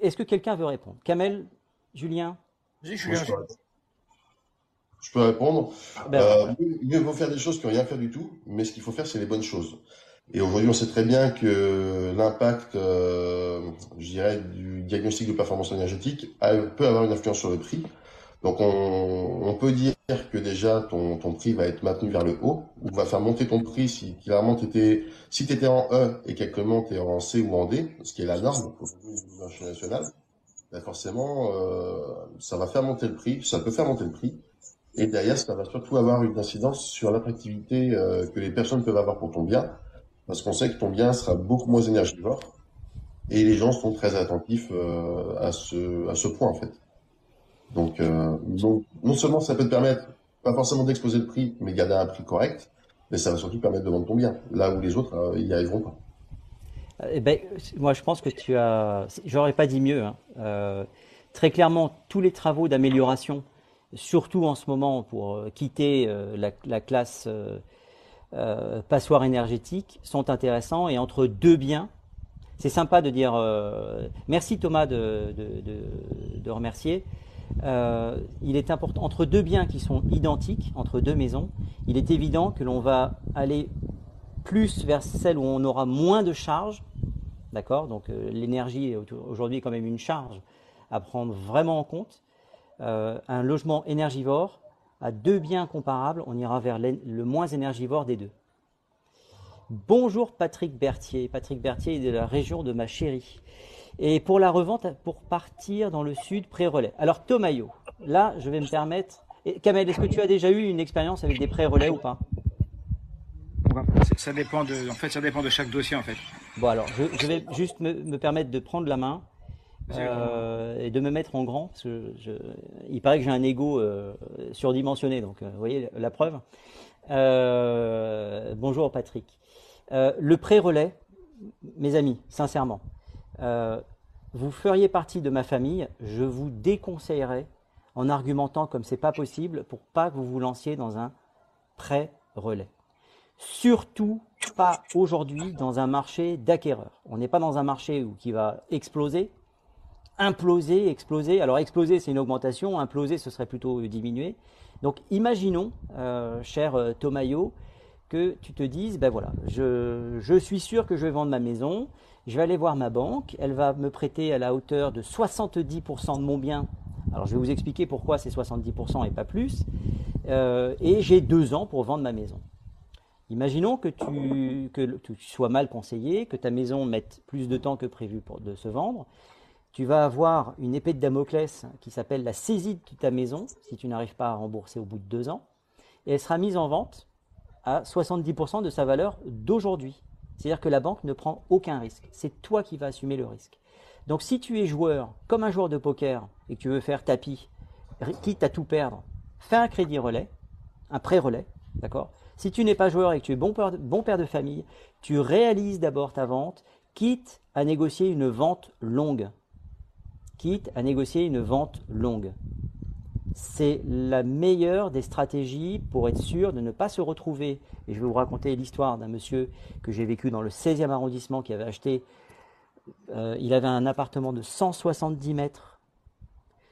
est-ce que quelqu'un veut répondre? Kamel, Julien je, peux répondre. Ben, euh, mieux vaut faire des choses que rien faire du tout, mais ce qu'il faut faire, c'est les bonnes choses. Et aujourd'hui, on sait très bien que l'impact, euh, je dirais, du diagnostic de performance énergétique peut avoir une influence sur le prix. Donc, on, peut dire que déjà, ton, ton, prix va être maintenu vers le haut, ou va faire monter ton prix si clairement étais, si étais en E et qu'actuellement tu es en C ou en D, ce qui est la norme pour le marché national ben forcément, euh, ça va faire monter le prix, ça peut faire monter le prix. Et derrière, ça va surtout avoir une incidence sur l'attractivité euh, que les personnes peuvent avoir pour ton bien, parce qu'on sait que ton bien sera beaucoup moins énergivore, et les gens sont très attentifs euh, à, ce, à ce point, en fait. Donc, non seulement ça peut te permettre, pas forcément d'exposer le prix, mais garder un prix correct, mais ça va surtout permettre de vendre ton bien, là où les autres, euh, y arriveront pas. Eh ben, moi, je pense que tu as. J'aurais pas dit mieux. Hein. Euh, très clairement, tous les travaux d'amélioration, surtout en ce moment pour euh, quitter euh, la, classe passoire énergétique, sont intéressants. Et entre deux biens, c'est sympa de dire. merci Thomas de, de remercier. il est important entre deux biens qui sont identiques, entre deux maisons, il est évident que l'on va aller plus vers celle où on aura moins de charges D'accord Donc euh, l'énergie aujourd'hui quand même une charge à prendre vraiment en compte. Euh, un logement énergivore, à deux biens comparables, on ira vers le moins énergivore des deux. Bonjour Patrick Berthier. Patrick Berthier est de la région de ma chérie. Et pour la revente, pour partir dans le sud, pré-relais. Alors Tomayo, là je vais me permettre. Kamel, est-ce que tu as déjà eu une expérience avec des pré-relais ou pas? Ça dépend de, en fait, ça dépend de chaque dossier en fait. Bon alors, je, vais juste me, permettre de prendre la main euh, et de me mettre en grand parce que je, il paraît que j'ai un ego euh, surdimensionné, donc euh, vous voyez la preuve. bonjour Patrick. le pré-relais, mes amis, sincèrement, vous feriez partie de ma famille, je vous déconseillerais en argumentant comme c'est pas possible pour pas que vous vous lanciez dans un pré-relais. Surtout pas aujourd'hui dans un marché d'acquéreurs. On n'est pas dans un marché où, qui va exploser, imploser, exploser. Alors exploser, c'est une augmentation, imploser, ce serait plutôt diminuer. Donc imaginons, euh, cher euh, Thomayo, que tu te dises, ben voilà, je, je, suis sûr que je vais vendre ma maison, je vais aller voir ma banque, elle va me prêter à la hauteur de 70% de mon bien. Alors je vais vous expliquer pourquoi c'est 70% et pas plus. Euh, et j'ai deux ans pour vendre ma maison. Imaginons que tu, que tu sois mal conseillé, que ta maison mette plus de temps que prévu pour de se vendre. Tu vas avoir une épée de Damoclès qui s'appelle la saisie de ta maison si tu n'arrives pas à rembourser au bout de deux ans. Et elle sera mise en vente à 70% de sa valeur d'aujourd'hui. C'est-à-dire que la banque ne prend aucun risque. C'est toi qui vas assumer le risque. Donc si tu es joueur, comme un joueur de poker, et que tu veux faire tapis, quitte à tout perdre, fais un crédit relais, un prêt relais, d'accord? Si tu n'es pas joueur et que tu es bon père, de famille, tu réalises d'abord ta vente, quitte à négocier une vente longue. Quitte à négocier une vente longue. C'est la meilleure des stratégies pour être sûr de ne pas se retrouver. Et je vais vous raconter l'histoire d'un monsieur que j'ai vécu dans le 16e arrondissement qui avait acheté euh, il avait un appartement de 170 mètres.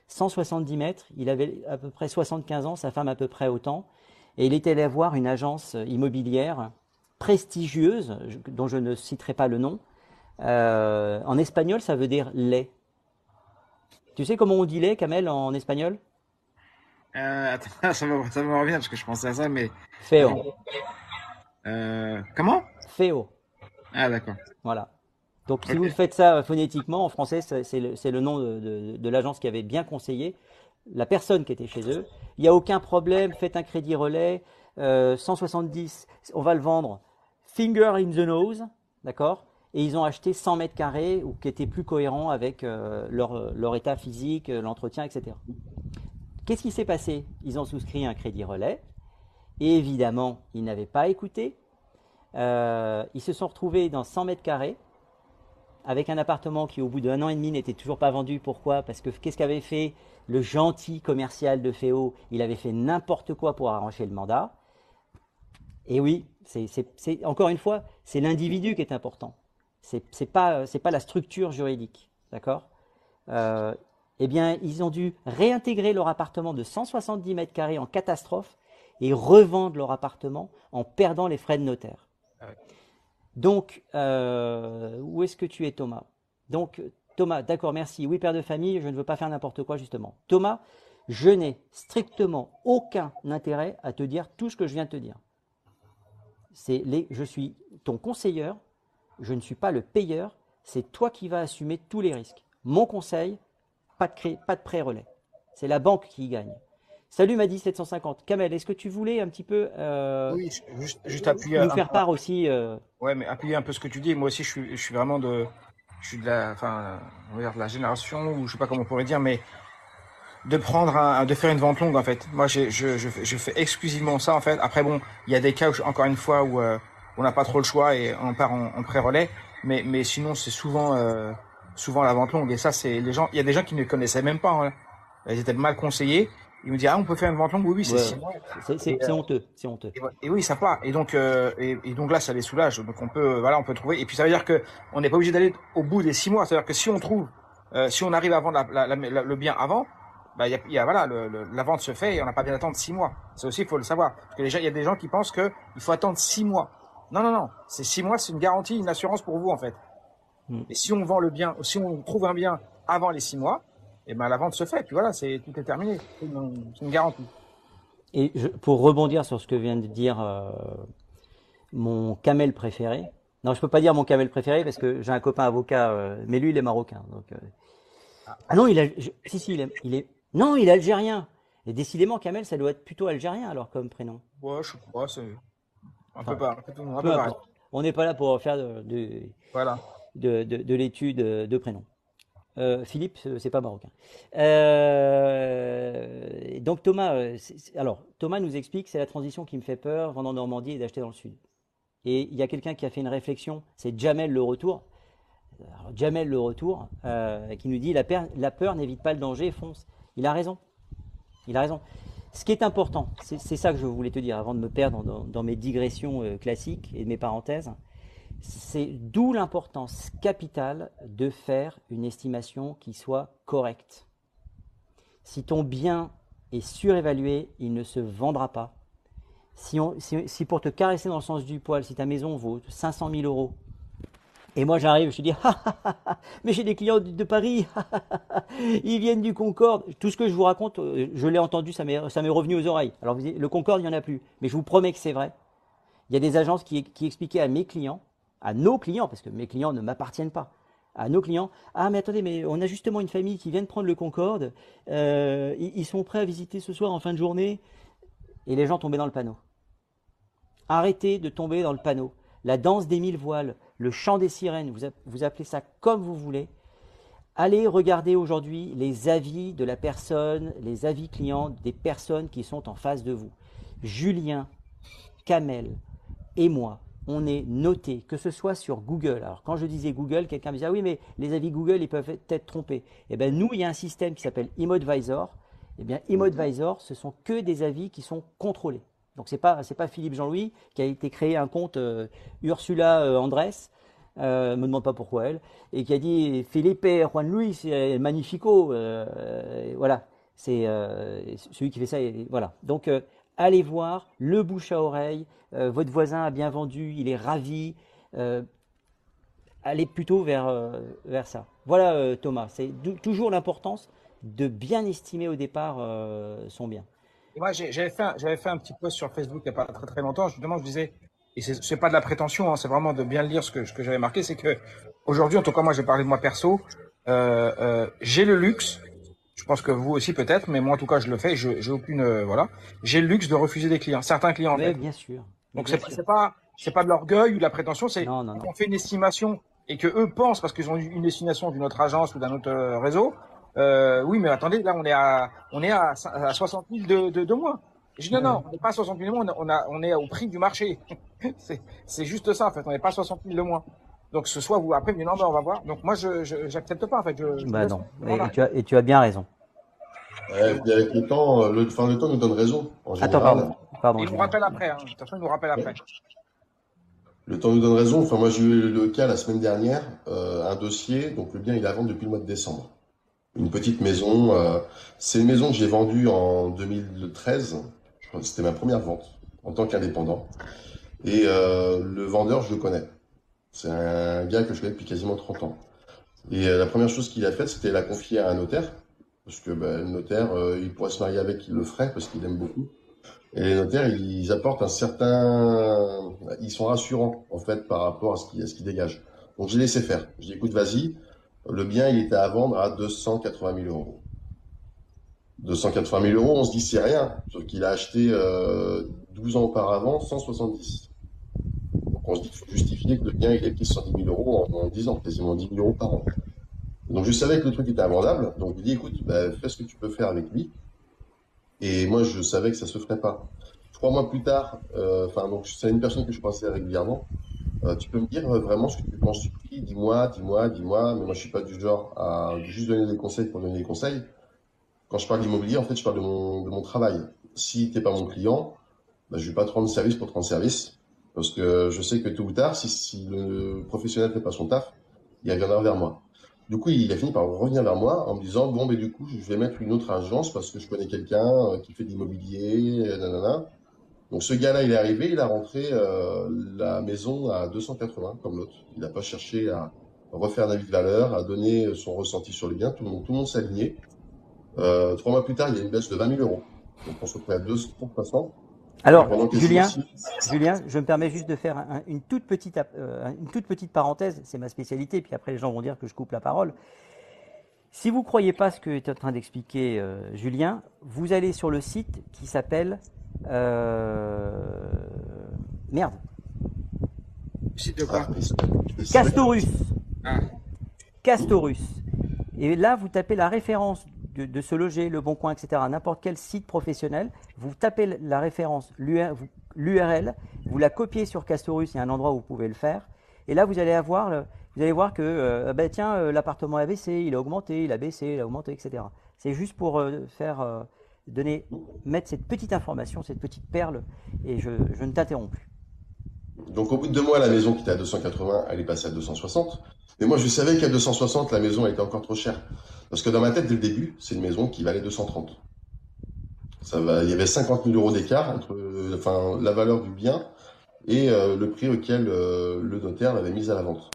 170 mètres, il avait à peu près 75 ans, sa femme à peu près autant, et il était allé voir une agence immobilière prestigieuse, dont je ne citerai pas le nom. Euh, en espagnol, ça veut dire lait. Tu sais comment on dit lait, Kamel, en espagnol? Euh, Attends, ça me, ça revient parce que je pensais à ça, mais. Feo. comment? Feo. Ah, d'accord. Voilà. Donc si vous faites ça phonétiquement, en français, c'est le, nom de, l'agence qui avait bien conseillé la personne qui était chez eux. Il n'y a aucun problème, faites un crédit relais, 170, euh, on va le vendre finger in the nose, d'accord? Et ils ont acheté 100 mètres carrés, ou qui étaient plus cohérents avec euh, leur, état physique, euh, l'entretien, etc. Qu'est-ce qui s'est passé? Ils ont souscrit un crédit relais, et évidemment, ils n'avaient pas écouté. ils se sont retrouvés dans 100 mètres carrés, avec un appartement qui, au bout d'un an et demi, n'était toujours pas vendu. Pourquoi? Parce que qu'est-ce qu'avait fait le gentil commercial de Féo? Il avait fait n'importe quoi pour arranger le mandat. Et oui, c'est encore une fois, c'est l'individu qui est important. C'est pas c'est pas la structure juridique, d'accord? Euh, Eh bien, ils ont dû réintégrer leur appartement de 170 mètres carrés en catastrophe et revendre leur appartement en perdant les frais de notaire. Donc, euh, où est-ce que tu es, Thomas? Donc, Thomas, d'accord, merci. Oui, père de famille, je ne veux pas faire n'importe quoi, justement. Thomas, je n'ai strictement aucun intérêt à te dire tout ce que je viens de te dire. C'est les, je suis ton conseiller, je ne suis pas le payeur, c'est toi qui vas assumer tous les risques. Mon conseil, pas de, pas de prêt relais. C'est la banque qui y gagne. Salut Madi 750. Kamel, est-ce que tu voulais un petit peu euh, oui, juste, appuyer nous faire part aussi euh... Ouais, mais appuyer un peu ce que tu dis. Moi aussi, je suis, je suis vraiment de, je suis de la, enfin, on va dire de la génération ou je sais pas comment on pourrait dire, mais de prendre un, de faire une vente longue en fait. Moi, je, je, je, fais exclusivement ça en fait. Après bon, il y a des cas où, encore une fois où euh, on n'a pas trop le choix et on part en, en pré-relais, mais mais sinon c'est souvent euh, souvent la vente longue et ça c'est les gens. Il y a des gens qui ne connaissaient même pas. Hein. Ils étaient mal conseillés il me dit, ah, on peut faire une vente longue Oui, oui, c'est C'est honteux, c'est honteux. Et, oui, ça part. Et donc, euh, et, donc là, ça les soulage. Donc on peut, voilà, on peut trouver. Et puis ça veut dire que on n'est pas obligé d'aller au bout des six mois. C'est-à-dire que si on trouve, euh, si on arrive à vendre la, la, le bien avant, bah, y y a, voilà, le, la vente se fait et on n'a pas bien d'attendre six mois. Ça aussi, il faut le savoir. Parce que déjà, il y a des gens qui pensent que il faut attendre six mois. Non, non, non. C'est six mois, c'est une garantie, une assurance pour vous, en fait. Hmm. Et si on vend le bien, si on trouve un bien avant les six mois, et ben la vente se fait. Puis voilà, c'est tout est terminé. C'est une, garantie. Et pour rebondir sur ce que vient de dire euh, mon camel préféré. Non, je peux pas dire mon camel préféré parce que j'ai un copain avocat, euh, mais lui il est marocain. Donc, euh. ah. non, il est, si si, il est, il est, non, il est algérien. Et décidément, Kamel, ça doit être plutôt algérien alors comme prénom. Ouais, je crois, c'est un peu pas. On n'est pas là pour faire de, voilà. de, de, de l'étude de prénom. Euh, Philippe, c'est pas marocain. Euh, donc Thomas, euh, alors Thomas nous explique c'est la transition qui me fait peur, vendre en Normandie et d'acheter dans le sud. Et il y a quelqu'un qui a fait une réflexion, c'est Jamel le retour. Jamel le retour, qui nous dit la, la peur n'évite pas le danger, fonce. Il a raison. Il a raison. ce qui est important, c'est ça que je voulais te dire avant de me perdre dans, mes digressions euh, classiques et mes parenthèses, c'est d'où l'importance capitale de faire une estimation qui soit correcte. Si ton bien est surévalué, il ne se vendra pas. Si, si, pour te caresser dans le sens du poil, si ta maison vaut 500 000 euros, et moi j'arrive, je dis, mais j'ai des clients de, Paris, ils viennent du Concorde. Tout ce que je vous raconte, euh, je l'ai entendu, ça m'est revenu aux oreilles. Alors le Concorde, il n'y en a plus, mais je vous promets que c'est vrai. Il y a des agences qui, qui expliquaient à mes clients, à nos clients, parce que mes clients ne m'appartiennent pas, à nos clients, ah mais attendez, mais on a justement une famille qui vient de prendre le Concorde, euh, ils sont prêts à visiter ce soir en fin de journée, et les gens tombaient dans le panneau. Arrêtez de tomber dans le panneau. La danse des mille voiles, le chant des sirènes, vous, vous appelez ça comme vous voulez. Allez regarder aujourd'hui les avis de la personne, les avis clients des personnes qui sont en face de vous. Julien, Kamel et moi, on est noté, que ce soit sur Google. Alors quand je disais Google, quelqu'un me disait ah oui mais les avis Google ils peuvent être trompés. Eh bien nous il y a un système qui s'appelle ImoAdvisor. Eh bien ImoAdvisor ce sont que des avis qui sont contrôlés. Donc c'est pas c'est pas Philippe Jean-Louis qui a été créé un compte euh, Ursula euh, Andrés. Euh, me demande pas pourquoi elle, et qui a dit Philippe Juan Luis, c'est magnifico, euh, voilà, c'est celui qui fait ça, et, voilà. Donc allez voir le bouche à oreille, euh, votre voisin a bien vendu, il est ravi. Euh, allez plutôt vers, euh, vers ça. Voilà Thomas, c'est toujours l'importance de bien estimer au départ son bien. moi j'avais fait, fait un petit post sur Facebook il n'y a pas très très longtemps, justement je disais, et c'est pas de la prétention, hein, c'est vraiment de bien lire ce que, que j'avais marqué, c'est que aujourd'hui, en tout cas moi j'ai parlé de moi perso, j'ai le luxe je pense que vous aussi peut-être, mais moi en tout cas je le fais. Je j'ai aucune euh, voilà. J'ai le luxe de refuser des clients. Certains clients. Oui, bien sûr. Donc c'est c'est pas c'est pas de l'orgueil ou de la prétention. C'est on fait une estimation et que eux pensent parce qu'ils ont une estimation d'une autre agence ou d'un autre euh, réseau. Euh, oui, mais attendez, là on est à on est à, à 60 000 de, de. Je dis non, non, on n'est pas à 60 000 de moins, on, a, on est au prix du marché. c'est juste ça en fait, on n'est pas à 60 000 de moins. Donc ce soit vous après, mais non, on va voir. Donc moi, je j'accepte pas en fait. Je, bah non. Et, tu as, et, tu as, bien raison. avec le temps, le, enfin, le temps nous donne raison. Attends, pardon. pardon il nous rappelle après. Hein. De toute façon, il nous rappelle après. Le temps nous donne raison. Enfin, moi, j'ai eu le cas la semaine dernière, euh, un dossier. Donc le bien, il est à vendre depuis le mois de décembre. Une petite maison. Euh, c'est une maison que j'ai vendue en 2013. C'était ma première vente en tant qu'indépendant. Et euh, le vendeur, je le connais. C'est un gars que je connais depuis quasiment 30 ans. Et euh, la première chose qu'il a faite, c'était la confier à un notaire. Parce que bah, le notaire, euh, il pourrait se marier avec, il le ferait, parce qu'il aime beaucoup. Et les notaires, ils apportent un certain... Ils sont rassurants, en fait, par rapport à ce qu'ils qu dégagent. Donc, j'ai laissé faire. J'ai dit, écoute, vas-y. Le bien, il était à vendre à 280 000 euros. 280 000 euros, on se dit, c'est rien. Sauf qu'il a acheté euh, 12 ans auparavant 170 on se dit qu'il faut justifier que le bien il est pris 110 000 euros en, 10 ans, quasiment 10 000 euros par an. Donc je savais que le truc était invendable, donc je lui ai dit écoute, bah, fais ce que tu peux faire avec lui. Et moi je savais que ça se ferait pas. Trois mois plus tard, euh, enfin donc c'est une personne que je pensais régulièrement. Euh, tu peux me dire euh, vraiment ce que tu penses du prix? Dis-moi, dis-moi, dis-moi. Mais moi je suis pas du genre à juste donner des conseils pour donner des conseils. Quand je parle d'immobilier, en fait je parle de mon, de mon travail. Si t'es pas mon client, bah, je vais pas te rendre service pour te rendre service. Parce que je sais que tôt ou tard, si, le professionnel ne fait pas son taf, il reviendra vers moi. Du coup, il a fini par revenir vers moi en me disant bon, mais du coup, je vais mettre une autre agence parce que je connais quelqu'un euh, qui fait de l'immobilier, euh. Donc ce gars-là, il est arrivé, il a rentré euh, la maison à 280 comme l'autre. Il n'a pas cherché à refaire un avis de valeur, à donner son ressenti sur le bien. Tout le monde, monde s'est aligné. trois mois plus tard, il y a une baisse de 20 000 euros. Donc on se retrouve à 200%. Alors, Julien, Julien, je me permets juste de faire une, toute petite, euh, une toute petite parenthèse, c'est ma spécialité, puis après les gens vont dire que je coupe la parole. Si vous ne croyez pas ce que est en train d'expliquer euh, Julien, vous allez sur le site qui s'appelle... Euh, merde. Site de quoi? Castorus. Ah. Castorus. Et là, vous tapez la référence de, se loger, le bon coin, etc., n'importe quel site professionnel, vous tapez la référence, l'URL, vous la copiez sur Castorus, il y a un endroit où vous pouvez le faire, et là vous allez voir que euh, ben tiens, euh, l'appartement a baissé, il a augmenté, il a baissé, il a augmenté, etc. C'est juste pour euh, faire donner, mettre cette petite information, cette petite perle, et je, je ne t'interromps plus. Donc au bout de deux mois, la maison qui était à 280, elle est passée à 260. Mais moi, je savais qu'à 260, la maison était encore trop chère. Parce que dans ma tête, dès le début, c'est une maison qui valait 230. Ça va, il y avait 50 000 euros d'écart entre enfin, la valeur du bien et euh, le prix auquel euh, le notaire l'avait mise à la vente.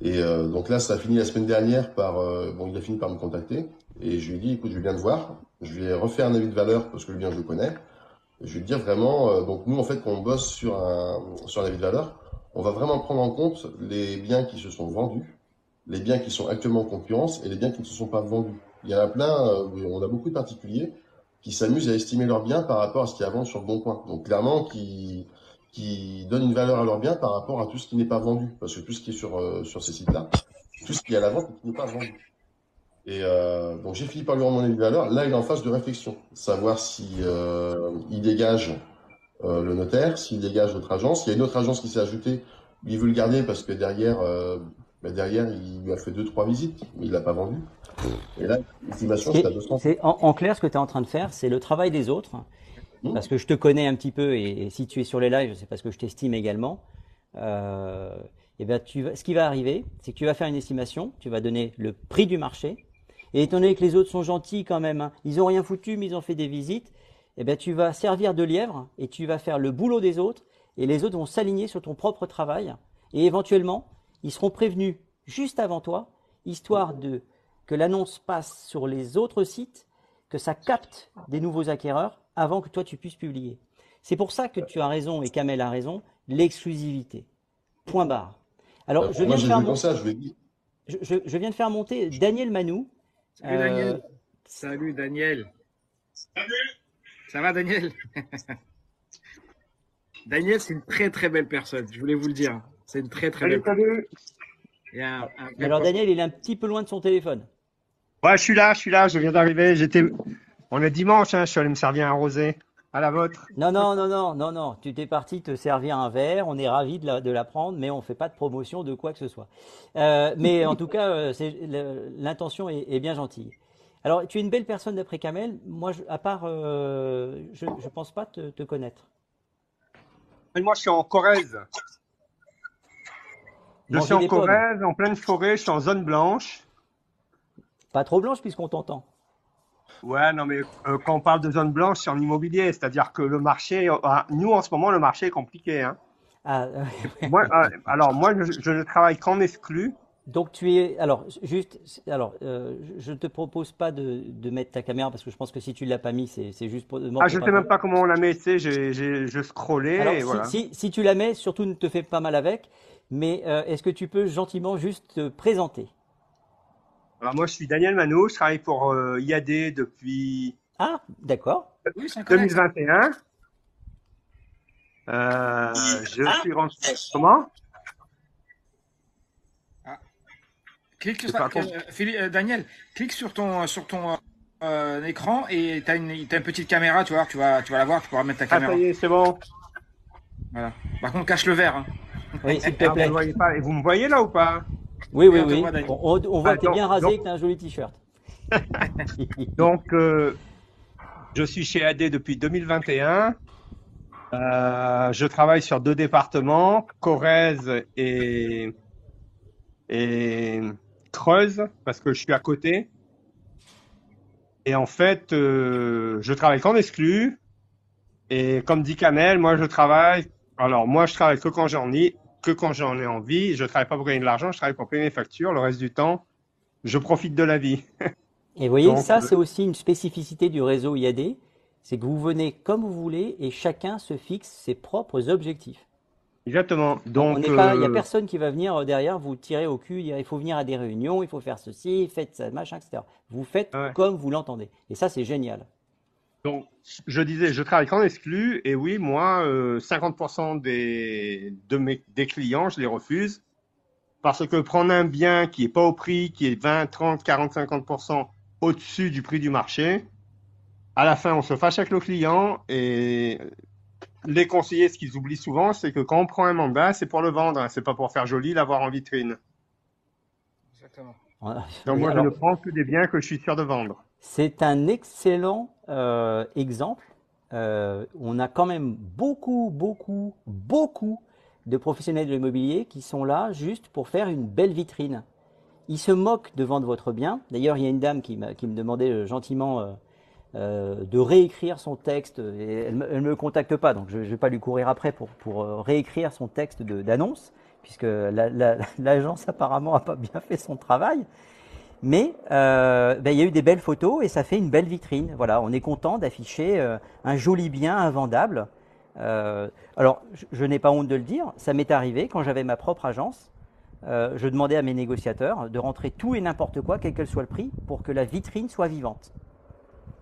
Et euh, donc là, ça a fini la semaine dernière par... bon, il a fini par me contacter. Et je lui ai dit, écoute, je viens de voir. Je ai refait un avis de valeur parce que le bien, je le connais. je vais te dire vraiment, donc nous, en fait, quand on bosse sur un, sur un avis de valeur, on va vraiment prendre en compte les biens qui se sont vendus, les biens qui sont actuellement en concurrence et les biens qui ne se sont pas vendus. Il y en a plein, on a beaucoup de particuliers qui s'amusent à estimer leurs biens par rapport à ce qu'il y a à vendre sur le bon coin. Donc clairement, qui, qui donnent une valeur à leurs biens par rapport à tout ce qui n'est pas vendu. Parce que tout ce qui est sur, euh, sur ces sites-là, tout ce qui est à la vente n'est pas vendu. Et euh, donc j'ai fini par lui rendre une valeur. Là, il est en phase de réflexion, savoir si euh, il dégage euh, le notaire, s'il dégage notre agence. Il y a une autre agence qui s'est ajoutée. Il veut le garder parce que derrière, euh, bah, derrière, il lui a fait deux trois visites, mais il l'a pas vendu. Et là, l'estimation, c'est à 200. En, en, clair, ce que tu es en train de faire, c'est le travail des autres. Mmh. Parce que je te connais un petit peu et, si tu es sur les lives, c'est parce que je t'estime également. Euh, et ben tu vas, ce qui va arriver, c'est que tu vas faire une estimation, tu vas donner le prix du marché. Et étant donné que les autres sont gentils quand même, hein, ils ont rien foutu, mais ils ont fait des visites, et ben tu vas servir de lièvre et tu vas faire le boulot des autres et les autres vont s'aligner sur ton propre travail et éventuellement ils seront prévenus juste avant toi, histoire de que l'annonce passe sur les autres sites, que ça capte des nouveaux acquéreurs avant que toi tu puisses publier. C'est pour ça que tu as raison et Kamel a raison, l'exclusivité. Point barre. Alors, euh, je, viens de faire monter, je, viens de faire monter Daniel Manou. Salut Daniel. Euh, salut Daniel. Salut. Ça va Daniel? Daniel, c'est une très très belle personne, je voulais vous le dire. C'est une très très belle personne. Alors Daniel, il est un petit peu loin de son téléphone. Ouais, je suis là, je suis là, je viens d'arriver. J'étais, on est dimanche, hein, je suis allé me servir un rosé. À la vôtre. Non, non, non, non, non, non. Tu t'es parti te servir un verre. On est ravi de, la, de prendre, mais on fait pas de promotion de quoi que ce soit. Euh, mais en tout cas, euh, l'intention est, bien gentille. Alors, tu es une belle personne d'après Kamel. Moi, à part, euh, je, ne pense pas te, te connaître. moi, je suis en Corrèze. Je suis en Corrèze, en pleine forêt. Je suis en zone blanche. Pas trop blanche puisqu'on t'entend. Ouais, non, mais euh, quand on parle de zone blanche, c'est en immobilier, c'est-à-dire que le marché, euh, nous en ce moment, le marché est compliqué. Hein. Ah, moi, alors moi, je, ne travaille qu'en exclu. Donc tu es, alors juste, alors je te propose pas de, de, mettre ta caméra parce que je pense que si tu l'as pas mis, c'est juste pour. Ah, je sais même pas comment on la met, tu sais, je scrollais. Alors, et si, voilà. si, si, tu la mets, surtout ne te fais pas mal avec. Mais est-ce que tu peux gentiment juste te présenter? Alors moi, je suis Daniel Mano, je travaille pour euh, IAD depuis. Ah, d'accord. 2021. Euh, je ah. suis rentré. Comment ah. Clique sur euh, Daniel, clique sur ton sur ton écran et tu as une, une petite caméra, tu vois, tu vas tu vas la voir, tu pourras mettre ta caméra. Ah ça y est, c'est bon. Voilà. Par contre, cache le verre. Hein. Oui, s'il te ah, plaît. vous, pas. Et vous me voyez là ou pas? Oui, oui, oui. On, voit que tu es bien rasé et que tu as un joli t-shirt. donc, euh, je suis chez AD depuis 2021. Euh, je travaille sur deux départements, Corrèze et, et Creuse, parce que je suis à côté. Et en fait, euh, je travaille qu'en exclu. Et comme dit Kamel, moi je travaille. Alors moi je travaille que quand j'en ai que quand j'en ai envie. Je ne travaille pas pour gagner de l'argent, je travaille pour payer mes factures. Le reste du temps, je profite de la vie. et vous voyez, ça, c'est aussi une spécificité du réseau IAD. C'est que vous venez comme vous voulez et chacun se fixe ses propres objectifs. Exactement. Donc, il n'y a euh, personne qui va venir derrière vous tirer au cul, dire il faut venir à des réunions, il faut faire ceci, faites ça, machin, etc. Vous faites comme vous l'entendez. Et ça, c'est génial. Donc, je disais, je travaille qu'en exclu, et oui, moi, 50% euh, des, de mes, des clients, je les refuse, parce que prendre un bien qui n'est pas au prix, qui est 20, 30, 40, 50% au-dessus du prix du marché, à la fin, on se fâche avec le client, et les conseillers, ce qu'ils oublient souvent, c'est que quand on prend un mandat, c'est pour le vendre, hein, c'est pas pour faire joli, l'avoir en vitrine. Exactement. Donc moi, je ne prends que des biens que je suis sûr de vendre. C'est un excellent exemple. on a quand même beaucoup, beaucoup, beaucoup de professionnels de l'immobilier qui sont là juste pour faire une belle vitrine. Ils se moquent de vendre votre bien. D'ailleurs, il y a une dame qui, qui me demandait euh, gentiment euh, euh, de réécrire son texte. Et elle ne me contacte pas, donc je ne vais pas lui courir après pour, pour réécrire son texte d'annonce, puisque l'agence apparemment n'a pas bien fait son travail. Mais ben, il y a eu des belles photos et ça fait une belle vitrine. Voilà, on est content d'afficher un joli bien invendable euh, alors, je, n'ai pas honte de le dire, ça m'est arrivé quand j'avais ma propre agence. Euh, je demandais à mes négociateurs de rentrer tout et n'importe quoi, quel que soit le prix, pour que la vitrine soit vivante.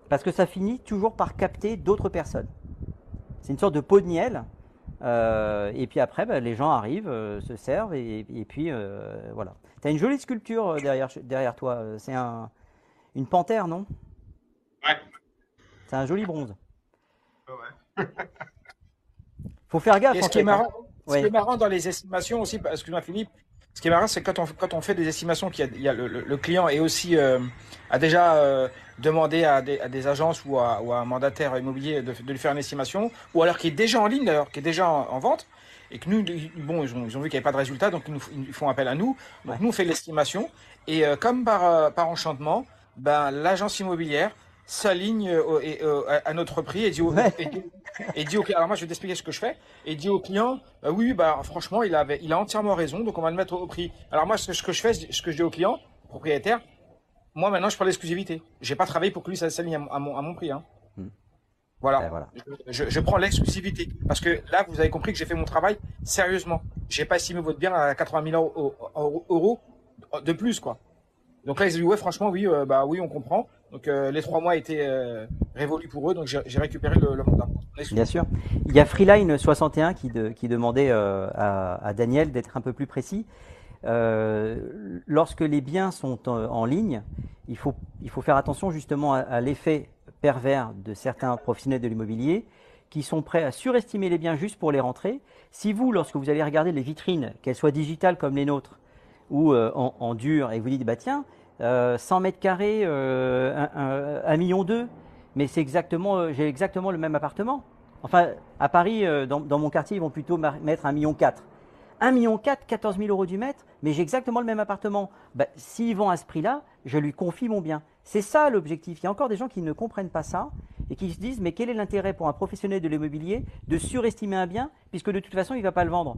Parce que ça finit toujours par capter d'autres personnes. C'est une sorte de pot de miel. Euh, et puis après, bah, les gens arrivent, se servent, et, puis voilà. Tu as une jolie sculpture derrière, derrière toi. C'est un, une panthère, non? Ouais. C'est un joli bronze. Ouais. faut faire gaffe. ce, qui est marrant, ce qui est marrant dans les estimations aussi, excuse-moi Philippe, ce qui est marrant, c'est quand on, quand on fait des estimations, qu'il y a, le, client est aussi euh, a déjà euh, demandé à des, à des, agences ou à, ou à, un mandataire immobilier de, de, lui faire une estimation, ou alors qui est déjà en ligne d'ailleurs, qui est déjà en, vente, et que nous, bon, ils ont, ils ont vu qu'il n'y avait pas de résultat, donc ils, nous, ils font appel à nous. Donc nous on fait l'estimation, et euh, comme par, par enchantement, ben l'agence immobilière s'aligne à notre prix et dit, au, et dit alors moi je vais t'expliquer ce que je fais, et dit au client, bah oui, bah franchement il avait, il a entièrement raison, donc on va le mettre au prix. Alors moi ce que, je fais, ce que je dis au client, propriétaire, moi maintenant je prends l'exclusivité. J'ai pas travaillé pour que lui ça s'aligne à, mon, à mon prix. Hein. Hmm. Voilà. Ben, voilà. Je, je, prends l'exclusivité parce que là vous avez compris que j'ai fait mon travail sérieusement. J'ai pas estimé votre bien à 80 000 euros, de plus quoi. Donc là ils ont dit ouais franchement oui euh, bah oui on comprend. Donc euh, les trois mois étaient euh, révolus pour eux donc j'ai récupéré le, le mandat. Bien sûr. Il y a Freeline61 qui, qui demandait euh, à, Daniel d'être un peu plus précis. Lorsque les biens sont en, ligne, il faut, il faut faire attention justement à, l'effet pervers de certains professionnels de l'immobilier qui sont prêts à surestimer les biens juste pour les rentrer. Si vous, lorsque vous allez regarder les vitrines, qu'elles soient digitales comme les nôtres ou en, dur, et vous dites, bah tiens, 100 mètres carrés, 1 million d'eux, mais c'est exactement, j'ai exactement le même appartement. Enfin, à Paris, euh, dans, mon quartier, ils vont plutôt mettre 1,4 million. 1,4 million, 14 000 euros du mètre, mais j'ai exactement le même appartement. Bah, S'ils vont à ce prix-là, je lui confie mon bien. C'est ça l'objectif. Il y a encore des gens qui ne comprennent pas ça et qui se disent mais quel est l'intérêt pour un professionnel de l'immobilier de surestimer un bien puisque de toute façon il ne va pas le vendre?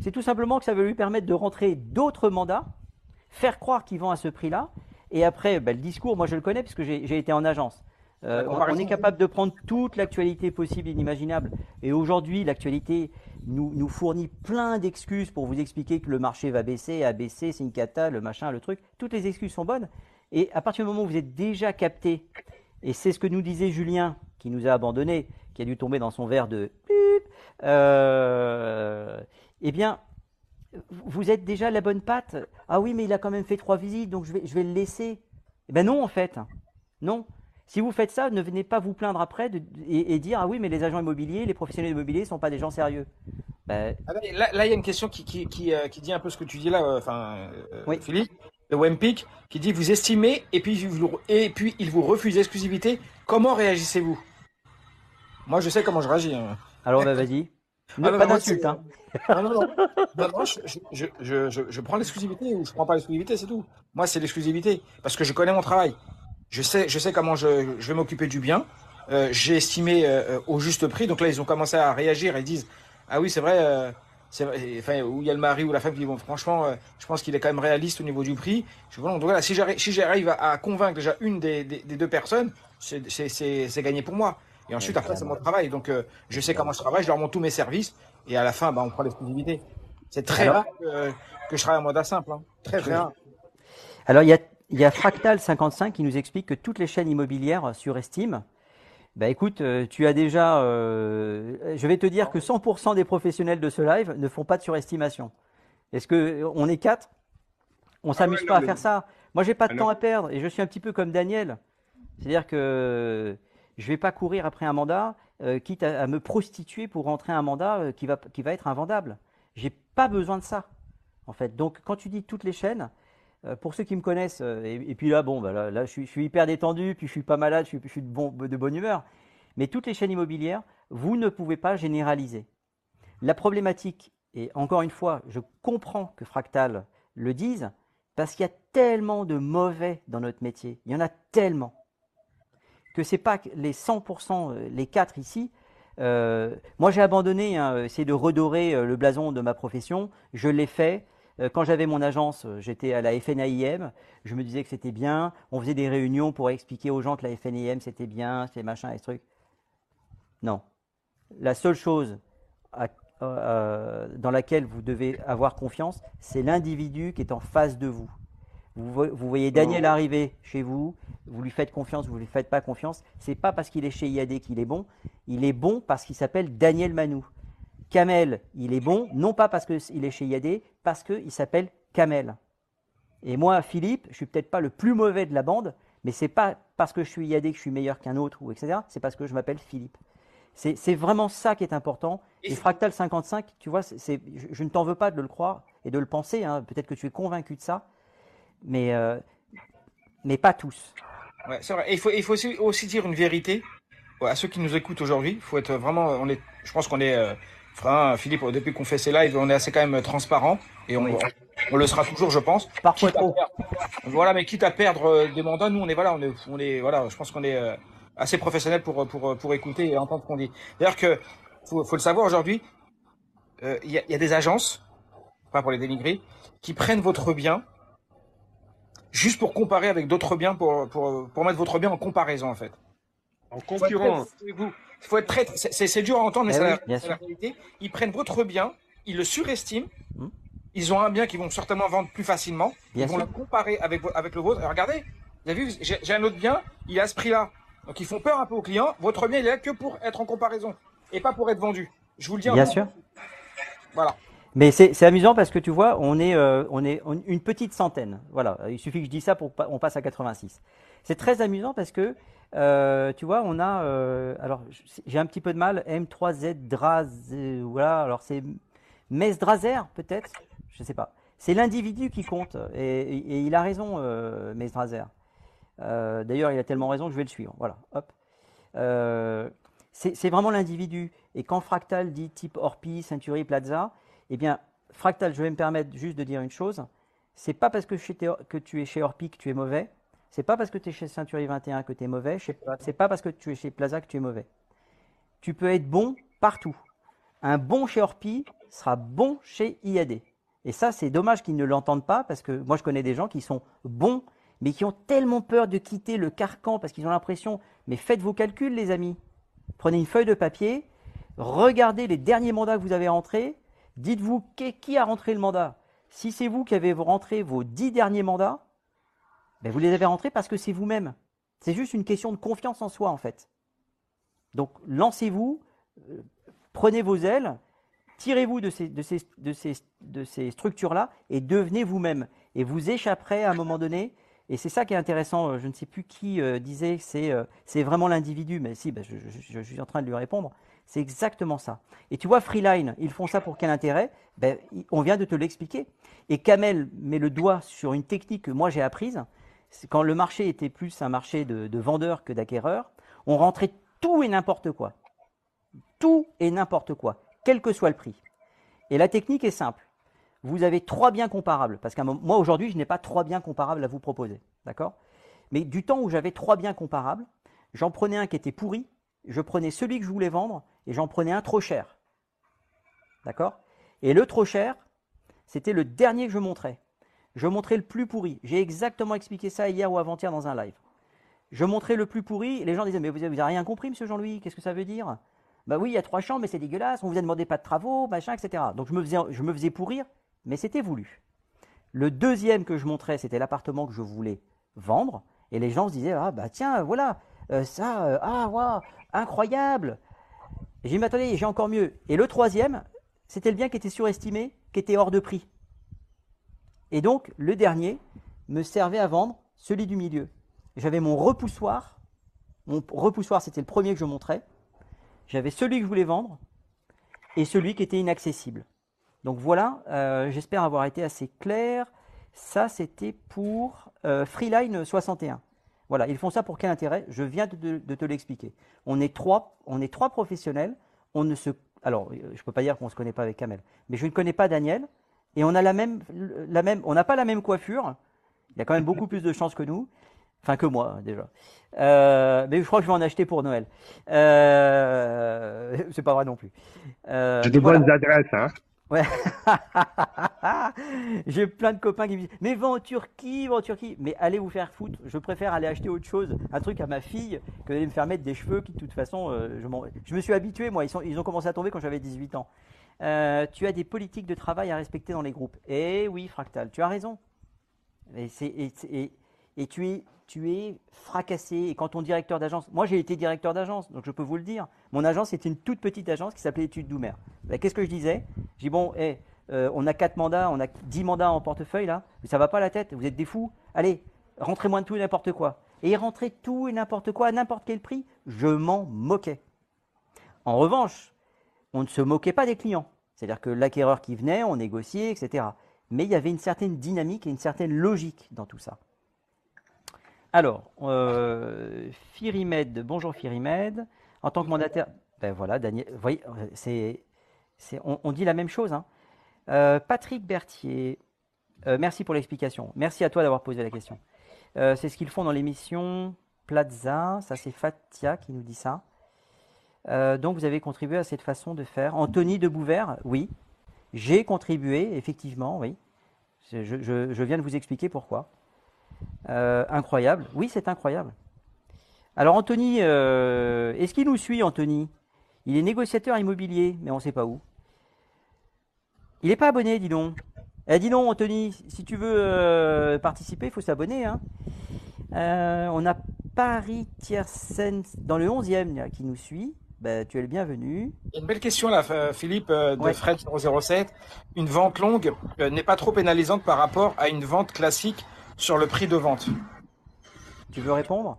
C'est tout simplement que ça veut lui permettre de rentrer d'autres mandats, faire croire qu'il vend à ce prix-là et après bah, le discours, moi je le connais puisque j'ai été en agence. Euh, on, est capable de prendre toute l'actualité possible et inimaginable. Et aujourd'hui, l'actualité nous, nous, fournit plein d'excuses pour vous expliquer que le marché va baisser, a baissé, c'est une cata, le machin, le truc. Toutes les excuses sont bonnes. Et à partir du moment où vous êtes déjà capté, et c'est ce que nous disait Julien, qui nous a abandonnés, qui a dû tomber dans son verre de euh, eh bien, vous êtes déjà la bonne patte. Ah oui, mais il a quand même fait trois visites, donc je vais, je vais le laisser. Eh ben non, en fait. Non. Si vous faites ça, ne venez pas vous plaindre après et, dire ah oui mais les agents immobiliers, les professionnels immobiliers ne sont pas des gens sérieux. Ben, ah ben, là, il y a une question qui, qui, euh, qui, dit un peu ce que tu dis là, euh, enfin euh, Philippe, de Wempic, qui dit vous estimez et puis, et puis il vous refuse l'exclusivité. Comment réagissez-vous? Moi je sais comment je réagis. Hein. Alors ben, vas-y. Ah, pas d'insulte. Hein. Non, non, non. moi, je, je, je, je prends l'exclusivité ou je prends pas l'exclusivité, c'est tout. Moi, c'est l'exclusivité parce que je connais mon travail. Je sais, je sais comment je, vais m'occuper du bien. Euh, j'ai estimé euh, au juste prix. Donc là, ils ont commencé à réagir et ils disent Ah oui, c'est vrai, euh, enfin, où il y a le mari ou la femme qui vont franchement, je pense qu'il est quand même réaliste au niveau du prix. Je, donc voilà, si j'arrive si j'arrive à, convaincre déjà une des, deux personnes, c'est gagné pour moi. Et ensuite, après, c'est mon travail. Donc, je sais comment je travaille, je leur montre tous mes services. Et à la fin, bah, on prend l'exclusivité. C'est très rare que, je travaille en mode simple. Hein. Très, très rare. Alors, il y a il y a Fractal55 qui nous explique que toutes les chaînes immobilières surestiment. Bah écoute, euh, tu as déjà. Euh, je vais te dire que 100% des professionnels de ce live ne font pas de surestimation. Est-ce que on est quatre? On ah s'amuse pas à faire ça. Moi, j'ai pas de ah temps à perdre et je suis un petit peu comme Daniel. C'est-à-dire que je vais pas courir après un mandat, euh, quitte à, me prostituer pour rentrer un mandat qui va qui va être invendable. J'ai pas besoin de ça, en fait. Donc, quand tu dis toutes les chaînes, euh, pour ceux qui me connaissent, euh, et, puis là, bon, bah je, suis, hyper détendu, puis je suis pas malade, je suis, de, de bonne humeur. Mais toutes les chaînes immobilières, vous ne pouvez pas généraliser. La problématique, et encore une fois, je comprends que Fractal le dise, parce qu'il y a tellement de mauvais dans notre métier. Il y en a tellement. Que c'est pas les 100%, euh, les 4 ici. moi, j'ai abandonné, hein, essayer de redorer le blason de ma profession. Je l'ai fait. Euh, quand j'avais mon agence, euh, j'étais à la FNAIM, je me disais que c'était bien, on faisait des réunions pour expliquer aux gens que la FNAIM c'était bien, c'est machin et ce truc. Non. La seule chose euh, dans laquelle vous devez avoir confiance, c'est l'individu qui est en face de vous. Vous, voyez Daniel arriver chez vous, vous lui faites confiance, vous ne lui faites pas confiance. C'est pas parce qu'il est chez IAD qu'il est bon. Il est bon parce qu'il s'appelle Daniel Manou. Kamel, il est bon, non pas parce qu'il est chez Yadé, parce qu'il s'appelle Kamel. Et moi, Philippe, je suis peut-être pas le plus mauvais de la bande, mais c'est pas parce que je suis Yadé que je suis meilleur qu'un autre, ou etc. C'est parce que je m'appelle Philippe. C'est vraiment ça qui est important. Et, Fractal 55, tu vois, je, ne t'en veux pas de le croire et de le penser. Hein. Peut-être que tu es convaincu de ça, mais, euh, mais pas tous. Ouais, c'est vrai. il faut, il faut aussi, dire une vérité à ceux qui nous écoutent aujourd'hui. Faut être vraiment, on est, je pense qu'on est euh, Philippe, depuis qu'on fait ces lives, on est assez quand même transparent et on, on, le sera toujours, je pense. Parfois trop. Voilà, mais quitte à perdre euh, des mandats, nous on est voilà, on est, on est voilà, je pense qu'on est euh, assez professionnel pour pour pour écouter et entendre ce qu'on dit. D'ailleurs que faut, faut le savoir aujourd'hui, euh, il y, a, y, a, des agences, pas pour les dénigrer, qui prennent votre bien juste pour comparer avec d'autres biens, pour, pour pour mettre votre bien en comparaison en fait. En concurrence faut être très, c'est dur à entendre, mais eh c'est la, réalité. Ils prennent votre bien, ils le surestiment. Hmm. Ils ont un bien qu'ils vont certainement vendre plus facilement. ils vont le comparer avec, avec le vôtre. regardez, vous avez vu, j'ai un autre bien, il est à ce prix-là. Donc ils font peur un peu aux clients. Votre bien, il est là que pour être en comparaison et pas pour être vendu. Je vous le dis. Bien sûr. Voilà. Mais c'est amusant parce que tu vois, on est, euh, une petite centaine. Voilà, il suffit que je dise ça pour on passe à 86. C'est très amusant parce que euh, tu vois, on a. Euh, alors, j'ai un petit peu de mal. M3Z Draz. voilà, alors c'est Mesdrazer, peut-être? Je ne sais pas. C'est l'individu qui compte. Et, il a raison, Mesdrazer. Euh, D'ailleurs, il a tellement raison que je vais le suivre. Voilà, hop. c'est vraiment l'individu. Et quand Fractal dit type Orpi, Century, Plaza, eh bien, Fractal, je vais me permettre juste de dire une chose. C'est pas parce que, tu es chez Orpi que tu es mauvais. C'est pas parce que tu es chez Ceinturier 21 que tu es mauvais. C'est pas parce que tu es chez Plaza que tu es mauvais. Tu peux être bon partout. Un bon chez Orpi sera bon chez IAD. Et ça, c'est dommage qu'ils ne l'entendent pas parce que moi, je connais des gens qui sont bons, mais qui ont tellement peur de quitter le carcan parce qu'ils ont l'impression. Mais faites vos calculs, les amis. Prenez une feuille de papier, regardez les derniers mandats que vous avez rentrés. Dites-vous qui a rentré le mandat? Si c'est vous qui avez rentré vos dix derniers mandats, ben, vous les avez rentrés parce que c'est vous-même. C'est juste une question de confiance en soi, en fait. Donc, lancez-vous, euh, prenez vos ailes, tirez-vous de ces, structures-là et devenez vous-même. Et vous échapperez à un moment donné. Et c'est ça qui est intéressant. Euh, je ne sais plus qui euh, disait c'est c'est vraiment l'individu, mais si, ben, je, suis en train de lui répondre. C'est exactement ça. Et tu vois, Freeline, ils font ça pour quel intérêt? Ben, On vient de te l'expliquer. Et Kamel met le doigt sur une technique que moi j'ai apprise quand le marché était plus un marché de, vendeurs que d'acquéreurs, on rentrait tout et n'importe quoi. Tout et n'importe quoi, quel que soit le prix. Et la technique est simple. Vous avez trois biens comparables, parce que moi aujourd'hui, je n'ai pas trois biens comparables à vous proposer. D'accord? Mais du temps où j'avais trois biens comparables, j'en prenais un qui était pourri, je prenais celui que je voulais vendre et j'en prenais un trop cher. D'accord? Et le trop cher, c'était le dernier que je montrais. Je montrais le plus pourri. J'ai exactement expliqué ça hier ou avant-hier dans un live. Je montrais le plus pourri. Et les gens disaient Mais vous n'avez rien compris, monsieur Jean-Louis Qu'est-ce que ça veut dire? Bah oui, il y a trois chambres, mais c'est dégueulasse. On vous a demandé pas de travaux, machin, etc. Donc je me faisais, je me faisais pourrir, mais c'était voulu. Le deuxième que je montrais, c'était l'appartement que je voulais vendre. Et les gens se disaient Ah bah tiens, voilà, euh, ça, euh, ah, waouh, incroyable. J'ai dit Mais attendez, j'ai encore mieux. Et le troisième, c'était le bien qui était surestimé, qui était hors de prix. Et donc, le dernier me servait à vendre celui du milieu. J'avais mon repoussoir. Mon repoussoir, c'était le premier que je montrais. J'avais celui que je voulais vendre et celui qui était inaccessible. Donc voilà, euh, j'espère avoir été assez clair. Ça, c'était pour Freeline 61. Voilà, ils font ça pour quel intérêt? Je viens de, te l'expliquer. On est trois, on est trois professionnels. On ne se, alors, je ne peux pas dire qu'on ne se connaît pas avec Kamel, mais je ne connais pas Daniel. Et on a la même, la même, on n'a pas la même coiffure. Il a quand même beaucoup plus de chance que nous. Enfin, que moi, déjà. Euh, mais je crois que je vais en acheter pour Noël. Euh, c'est pas vrai non plus. Euh, J'ai de bonnes adresses, hein. Ouais. J'ai plein de copains qui me disent Mais va en Turquie, va en Turquie. Mais allez vous faire foutre. Je préfère aller acheter autre chose, un truc à ma fille, que d'aller me faire mettre des cheveux qui, de toute façon, euh, je, je, me suis habitué, moi. Ils, ont commencé à tomber quand j'avais 18 ans. Euh, tu as des politiques de travail à respecter dans les groupes. Eh oui, Fractal, tu as raison. Et tu es tu es fracassé. Et quand ton directeur d'agence, moi j'ai été directeur d'agence, donc je peux vous le dire, mon agence était une toute petite agence qui s'appelait Études Doumer. Ben, qu'est-ce que je disais? Je dis bon, eh, euh, on a 4 mandats, on a 10 mandats en portefeuille là, mais ça va pas la tête, vous êtes des fous. Allez, rentrez moins de tout et n'importe quoi. Et rentraient tout et n'importe quoi à n'importe quel prix, je m'en moquais. En revanche, on ne se moquait pas des clients. C'est-à-dire que l'acquéreur qui venait, on négociait, etc. Mais il y avait une certaine dynamique et une certaine logique dans tout ça. Alors, euh, Firimed, bonjour Firimed. En tant que mandataire, ben voilà, Daniel, vous voyez, c'est, on, dit la même chose. Hein. Euh, Patrick Berthier, euh, merci pour l'explication. Merci à toi d'avoir posé la question. c'est ce qu'ils font dans l'émission Plaza, ça c'est Fatia qui nous dit ça. donc vous avez contribué à cette façon de faire. Anthony de Bouvert, oui. J'ai contribué, effectivement, oui. je viens de vous expliquer pourquoi. Euh, incroyable. Oui, c'est incroyable. Alors Anthony, euh, est-ce qu'il nous suit, Anthony? Il est négociateur immobilier, mais on ne sait pas où. Il n'est pas abonné, dis donc. Eh, dis donc, Anthony, si tu veux euh, participer, il faut s'abonner. Hein. on a Paris Tiersen dans le 11e qui nous suit. Ben, tu es le bienvenu. Une belle question là, Philippe, de Fred 007. Une vente longue n'est pas trop pénalisante par rapport à une vente classique sur le prix de vente. Tu veux répondre?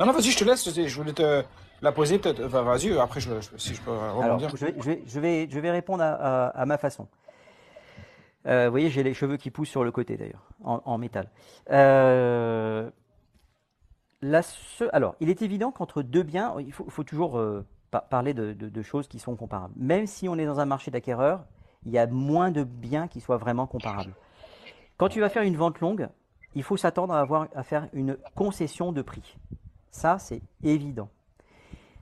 Non, non, vas-y, je te laisse. Je voulais te la poser peut-être. Enfin, vas-y, après, je, si je peux rebondir. je, vais, je, vais, je, vais, répondre à, ma façon. Euh, vous voyez, j'ai les cheveux qui poussent sur le côté d'ailleurs, en, métal. Euh, alors, il est évident qu'entre deux biens, il faut, toujours euh, parler de, de, choses qui sont comparables. Même si on est dans un marché d'acquéreurs, il y a moins de biens qui soient vraiment comparables. Quand tu vas faire une vente longue, il faut s'attendre à, avoir, à faire une concession de prix. Ça, c'est évident.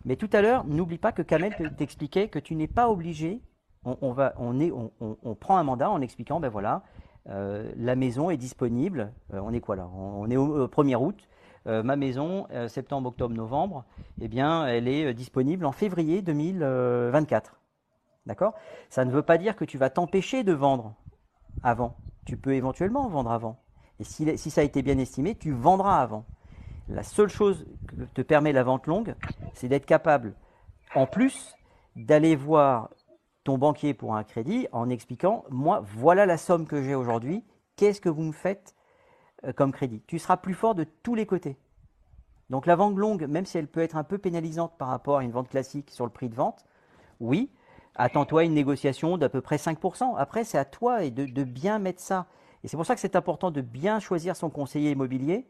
Mais tout à l'heure, n'oublie pas que Kamel t'expliquait que tu n'es pas obligé, on, prend un mandat en expliquant, ben voilà, euh, la maison est disponible, euh, on est quoi là On est au, 1er août, euh, ma maison, septembre, octobre, novembre, eh bien, elle est disponible en février 2024. D'accord? Ça ne veut pas dire que tu vas t'empêcher de vendre avant. Tu peux éventuellement vendre avant. Et si, ça a été bien estimé, tu vendras avant. La seule chose que te permet la vente longue, c'est d'être capable, en plus, d'aller voir ton banquier pour un crédit en expliquant, moi, voilà la somme que j'ai aujourd'hui, qu'est-ce que vous me faites euh, comme crédit Tu seras plus fort de tous les côtés. Donc la vente longue, même si elle peut être un peu pénalisante par rapport à une vente classique sur le prix de vente, oui, attends-toi une négociation d'à peu près 5%. Après, c'est à toi de bien mettre ça. Et c'est pour ça que c'est important de bien choisir son conseiller immobilier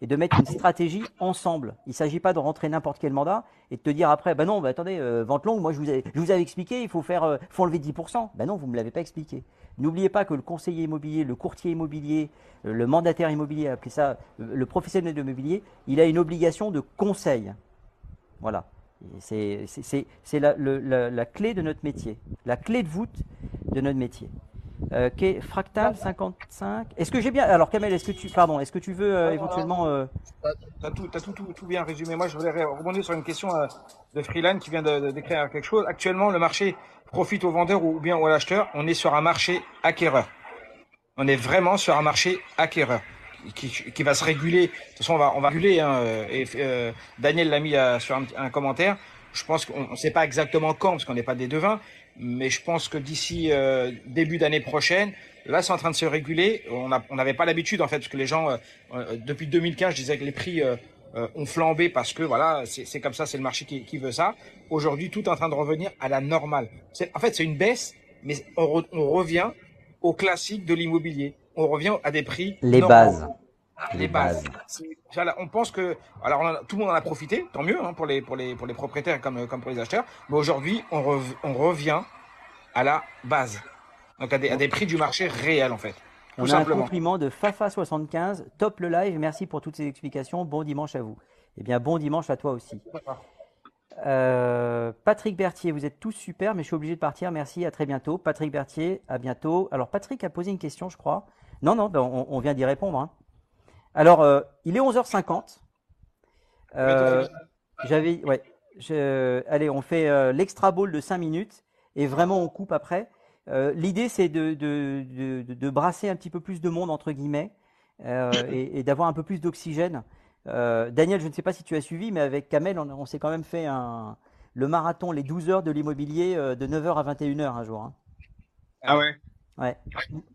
et de mettre une stratégie ensemble. Il ne s'agit pas de rentrer n'importe quel mandat et de te dire après, ben non, ben attendez, euh, vente longue, moi je vous, ai, avais expliqué, il faut faire, euh, faut enlever 10%. Ben non, vous ne me l'avez pas expliqué. N'oubliez pas que le conseiller immobilier, le courtier immobilier, euh, le mandataire immobilier, appelez ça le professionnel de l'immobilier, il a une obligation de conseil. Voilà. C'est la clé de notre métier, la clé de voûte de notre métier. Euh, fractal 55. Est-ce que j'ai bien Alors Kamel, est-ce que tu pardon, est-ce que tu veux euh, éventuellement euh... T'as tout, as tout, tout, bien résumé. Moi, je voudrais rebondir sur une question euh, de Freeland qui vient de, décrire quelque chose. Actuellement, le marché profite aux vendeurs ou bien aux acheteurs. On est sur un marché acquéreur. On est vraiment sur un marché acquéreur qui, qui va se réguler. De toute façon, on va on va réguler. Hein, et Daniel l'a mis sur un, un commentaire. Je pense qu'on ne sait pas exactement quand, parce qu'on n'est pas des devins, mais je pense que d'ici euh, début d'année prochaine, là c'est en train de se réguler. On n'avait pas l'habitude en fait, parce que les gens, euh, euh, depuis 2015, je disais que les prix ont flambé parce que voilà, c'est comme ça, c'est le marché qui, qui veut ça. Aujourd'hui, tout est en train de revenir à la normale. En fait, c'est une baisse, mais on, on, revient au classique de l'immobilier. on revient à des prix. Les bases. Les, bases. On pense que, alors tout le monde en a profité, tant mieux hein, pour les pour les pour les propriétaires comme comme pour les acheteurs. Mais aujourd'hui, on, on revient à la base, donc à des, à des prix du marché réel en fait. On a un compliment de Fafa75. Top le live. Merci pour toutes ces explications. Bon dimanche à vous. Eh bien, bon dimanche à toi aussi. Euh, Patrick Berthier, vous êtes tous super, mais je suis obligé de partir. Merci, à très bientôt. Patrick Berthier, à bientôt. Alors, Patrick a posé une question, je crois. Non, non, ben, on, vient d'y répondre. Hein. Alors, euh, il est 11h50. Euh, j'avais, ouais. allez, on fait l'extra ball de 5 minutes et vraiment on coupe après. L'idée, c'est de, de, brasser un petit peu plus de monde, entre guillemets, et d'avoir un peu plus d'oxygène. Euh, Daniel, je ne sais pas si tu as suivi, mais avec Kamel, on, s'est quand même fait un, le marathon, les 12 heures de l'immobilier euh, de 9h à 21h un jour. Hein. Ah ouais Ouais.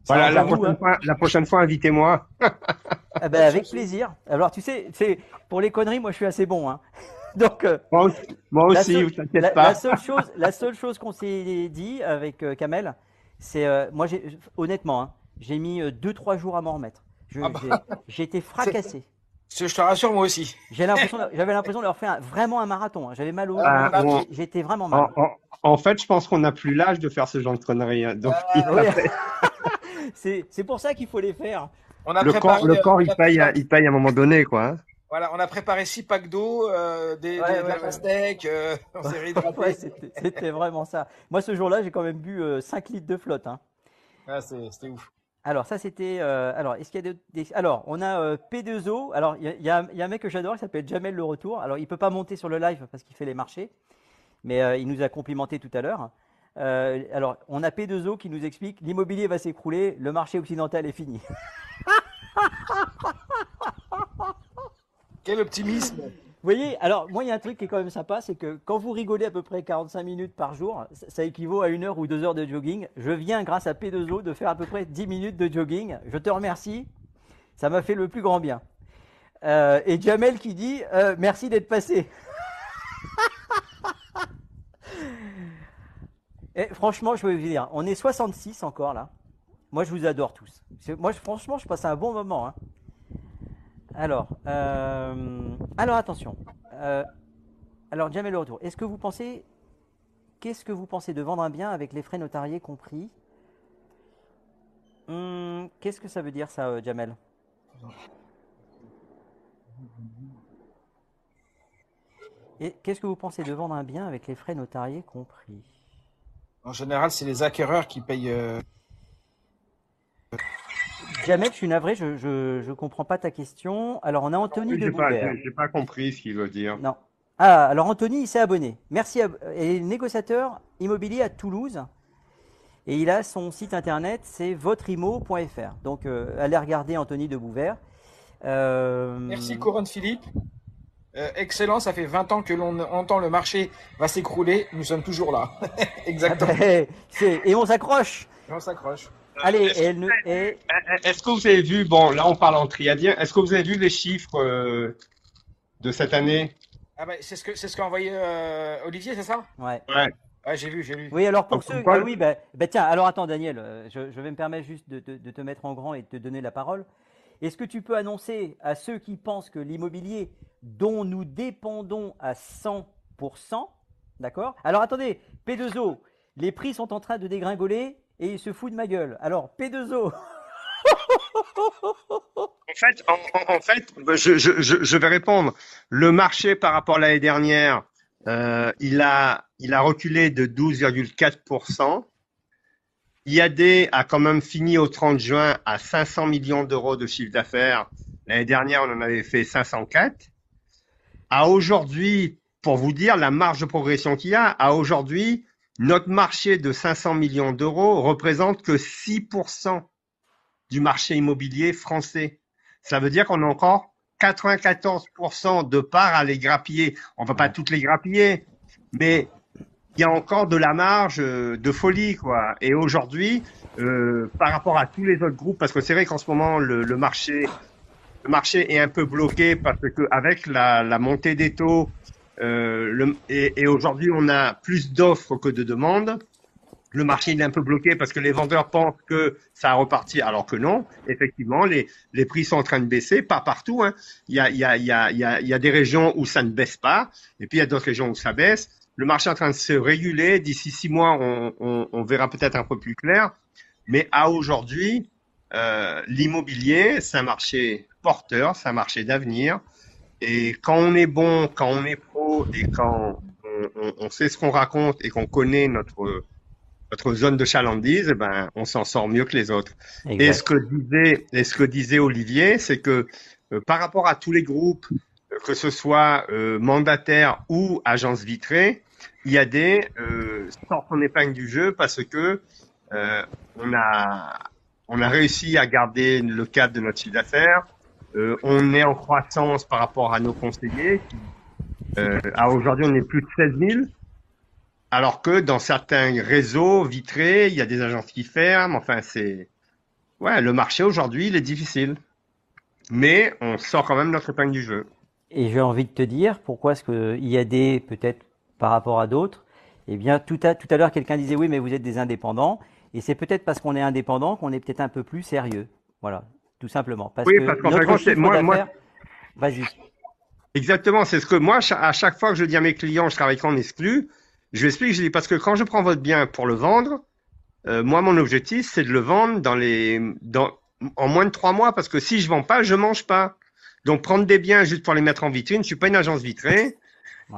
Voilà, la prochaine, hein. fois, la prochaine, fois, invitez-moi. ah ben, avec plaisir. Alors, tu sais, c'est pour les conneries, moi, je suis assez bon. Hein. Donc, euh, moi aussi, moi aussi vous la, pas. La seule chose, la seule chose qu'on s'est dit avec Kamel, c'est, moi, honnêtement, hein, j'ai mis 2-3 jours à m'en remettre. Ah bah. J'ai été fracassé. Je te rassure, moi aussi. J'avais l'impression de leur faire vraiment un marathon. Hein. J'avais mal au ah, J'étais vraiment mal. En, fait, je pense qu'on n'a plus l'âge de faire ce genre de conneries. Hein. Donc, ah, c'est pour ça qu'il faut les faire. On a le, corps, le corps, il paye, à, il paye à un moment donné, quoi. Hein. Voilà, on a préparé six packs d'eau, euh, des, ouais, de la pastèque, euh, C'était vraiment ça. Moi, ce jour-là, j'ai quand même bu 5 euh, litres de flotte. Hein. Ah, c'était ouf. Alors ça c'était euh, alors est-ce qu'il y a des, alors on a euh, P2O alors il y, a, un mec que j'adore qui s'appelle Jamel le retour. Alors il peut pas monter sur le live parce qu'il fait les marchés mais euh, il nous a complimenté tout à l'heure. Alors on a P2O qui nous explique l'immobilier va s'écrouler le marché occidental est fini. Quel optimisme voyez, alors moi il y a un truc qui est quand même sympa, c'est que quand vous rigolez à peu près 45 minutes par jour, ça équivaut à une heure ou deux heures de jogging. Je viens grâce à P2O de faire à peu près 10 minutes de jogging. Je te remercie, ça m'a fait le plus grand bien. Euh, et Jamel qui dit euh, merci d'être passé. et franchement, je veux vous dire, on est 66 encore là. Moi je vous adore tous. Moi franchement, je passe un bon moment. Hein. Alors, euh, alors attention. Euh, alors, Jamel le retour. Est-ce que vous pensez, qu'est-ce que vous pensez de vendre un bien avec les frais notariés compris? Hum, Qu'est-ce que ça veut dire ça, euh, Jamel? Et qu'est-ce que vous pensez de vendre un bien avec les frais notariés compris? En général, c'est les acquéreurs qui payent. Jamel, je suis navré, je, je, comprends pas ta question. Alors, on a Anthony de Bouvert. J'ai pas compris ce qu'il veut dire. Non. Ah, alors Anthony, il s'est abonné. Merci. À, est négociateur immobilier à Toulouse. Et il a son site internet, c'est votreimo.fr. Donc, euh, allez regarder Anthony de Bouvert. Euh, Merci Couronne Philippe. Euh, excellent, ça fait 20 ans que l'on entend le marché va s'écrouler. Nous sommes toujours là. Exactement. Ah ben, et on s'accroche. Et on s'accroche. Allez, Est-ce que vous avez vu, bon, là on parle en triadien, est-ce que vous avez vu les chiffres euh, de cette année? Ah bah, C'est ce qu'a ce envoyé euh, Olivier, c'est ça? Ouais. Ouais. j'ai vu, j'ai vu. Oui, alors pour ceux. Ah oui, bah, bah, tiens, alors attends, Daniel, euh, je, vais me permettre juste de, de, te mettre en grand et de te donner la parole. Est-ce que tu peux annoncer à ceux qui pensent que l'immobilier dont nous dépendons à 100%, d'accord? Alors attendez, P2O, les prix sont en train de dégringoler et il se fout de ma gueule. Alors, P2O. en fait, en, fait je, je, je, vais répondre. Le marché par rapport à l'année dernière, euh, il, a, il a reculé de 12,4%. IAD a quand même fini au 30 juin à 500 millions d'euros de chiffre d'affaires. L'année dernière, on en avait fait 504. À aujourd'hui, pour vous dire la marge de progression qu'il y a, à aujourd'hui, notre marché de 500 millions d'euros représente que 6% du marché immobilier français. Ça veut dire qu'on a encore 94% de parts à les grappiller. On va pas toutes les grappiller, mais il y a encore de la marge euh, de folie, quoi. Et aujourd'hui, euh, par rapport à tous les autres groupes, parce que c'est vrai qu'en ce moment le, marché, le marché est un peu bloqué parce que avec la, la montée des taux, le, et, aujourd'hui, on a plus d'offres que de demandes. le marché est un peu bloqué parce que les vendeurs pensent que ça a reparti, alors que non. Effectivement, les, prix sont en train de baisser, pas partout. Il, y a, des régions où ça ne baisse pas, et puis il y a d'autres régions où ça baisse. Le marché est en train de se réguler. D'ici six mois, on verra peut-être un peu plus clair. Mais à aujourd'hui, euh, l'immobilier, c'est un marché porteur, c'est un marché d'avenir. Et quand on est bon, quand on est pro et quand on, on sait ce qu'on raconte et qu'on connaît notre notre zone de chalandise, ben, on s'en sort mieux que les autres. Et ce que disait, et ce que disait Olivier, c'est que euh, par rapport à tous les groupes, que ce soit euh, mandataires ou agences vitrées, il y a des euh, sortent en épingle du jeu parce que euh, on a on a réussi à garder le cadre de notre chiffre d'affaires. On est en croissance par rapport à nos conseillers. à aujourd'hui, on est plus de 16 000. Alors que dans certains réseaux vitrés, il y a des agences qui ferment. Enfin, c'est ouais, le marché aujourd'hui, il est difficile, mais on sort quand même notre épingle du jeu. Et j'ai envie de te dire pourquoi est-ce qu'il y a des peut-être par rapport à d'autres? Eh bien, tout à tout à l'heure, quelqu'un disait oui, mais vous êtes des indépendants, et c'est peut-être parce qu'on est indépendant qu'on est peut-être un peu plus sérieux. Voilà, tout simplement. Parce oui, que parce qu'en moi, moi... vas-y. Exactement, c'est ce que moi, à chaque fois que je dis à mes clients, je travaille qu'en exclu, je explique, je dis parce que quand je prends votre bien pour le vendre, euh, moi mon objectif c'est de le vendre dans les dans en moins de trois mois parce que si je vends pas, je mange pas. Donc prendre des biens juste pour les mettre en vitrine, je suis pas une agence vitrée.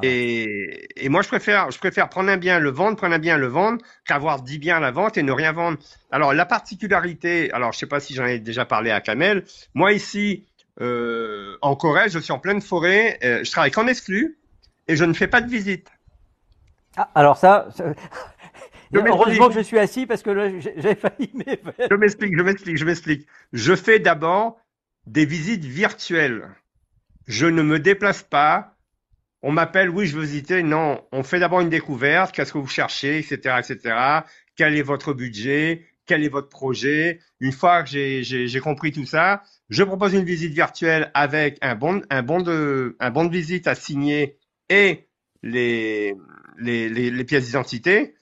Et, et, moi je préfère je préfère prendre un bien, le vendre, prendre un bien, le vendre, qu'avoir dix biens à la vente et ne rien vendre. Alors la particularité, alors je sais pas si j'en ai déjà parlé à Kamel, moi ici euh, en Corée, je suis en pleine forêt, euh, je travaille qu'en exclu et je ne fais pas de visite. Ah, alors ça, heureusement que je suis assis parce que j'ai failli Je m'explique, je m'explique, je m'explique. Je fais d'abord des visites virtuelles. Je ne me déplace pas. On m'appelle, oui, je veux visiter. Non, on fait d'abord une découverte. Qu'est-ce que vous cherchez, etc., etc. Quel est votre budget? Quel est votre projet? Une fois que j'ai compris tout ça, je propose une visite virtuelle avec un bon, un bon de, un bon de visite à signer et les, les, les, pièces d'identité.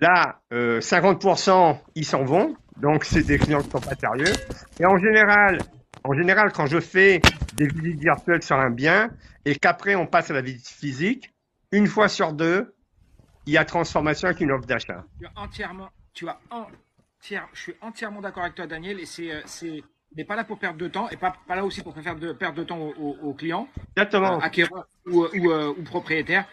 Là, euh, 50% ils s'en vont, donc c'est des clients qui sont pas sérieux. Et en général, en général, quand je fais des visites virtuelles sur un bien et qu'après on passe à la visite physique, une fois sur deux, il y a transformation avec une offre d'achat. Tu as entièrement, tu as je suis entièrement d'accord avec toi, Daniel, et c'est, n'est pas là pour perdre de temps et pas, pas là aussi pour faire de, perdre de temps aux, aux, clients, Exactement. Euh, acquéreurs ou, ou, euh, ou propriétaires.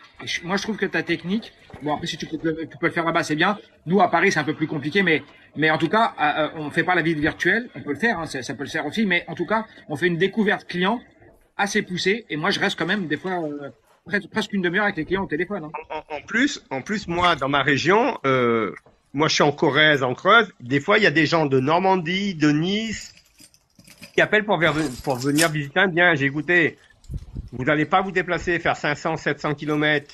moi, je trouve que ta technique, bon après si tu peux, tu peux le faire là-bas, c'est bien. Nous à Paris, c'est un peu plus compliqué, mais mais en tout cas, euh, euh on fait pas la visite virtuelle, on peut le faire, hein, ça, ça, peut le faire aussi, mais en tout cas, on fait une découverte client assez poussée. Et moi, je reste quand même des fois euh, presque une demi-heure avec les clients au téléphone. Hein. En, en, plus, en plus, moi, dans ma région. Moi, je suis en Corrèze, en Creuse. Des fois, il y a des gens de Normandie, de Nice, qui appellent pour, venir visiter un bien. J'ai écouté, vous n'allez pas vous déplacer, faire 500, 700 km,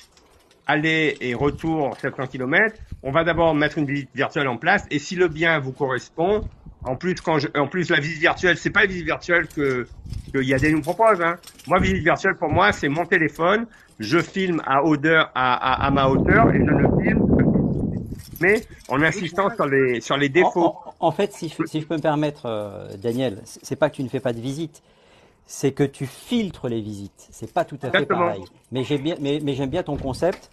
aller et retour 700 km. On va d'abord mettre une visite virtuelle en place. Et si le bien vous correspond, en plus, quand je, en plus la visite virtuelle, c'est pas la visite virtuelle que que YAD nous propose. Hein. Moi, visite virtuelle pour moi, c'est mon téléphone. Je filme à à, à, à ma hauteur, et je le filme mais en insistant sur les, sur les défauts. En, fait, si je, si je, peux me permettre, euh, Daniel, c'est pas que tu ne fais pas de visite, c'est que tu filtres les visites. C'est pas tout à fait pareil. Mais j'aime bien, mais, mais j'aime bien ton concept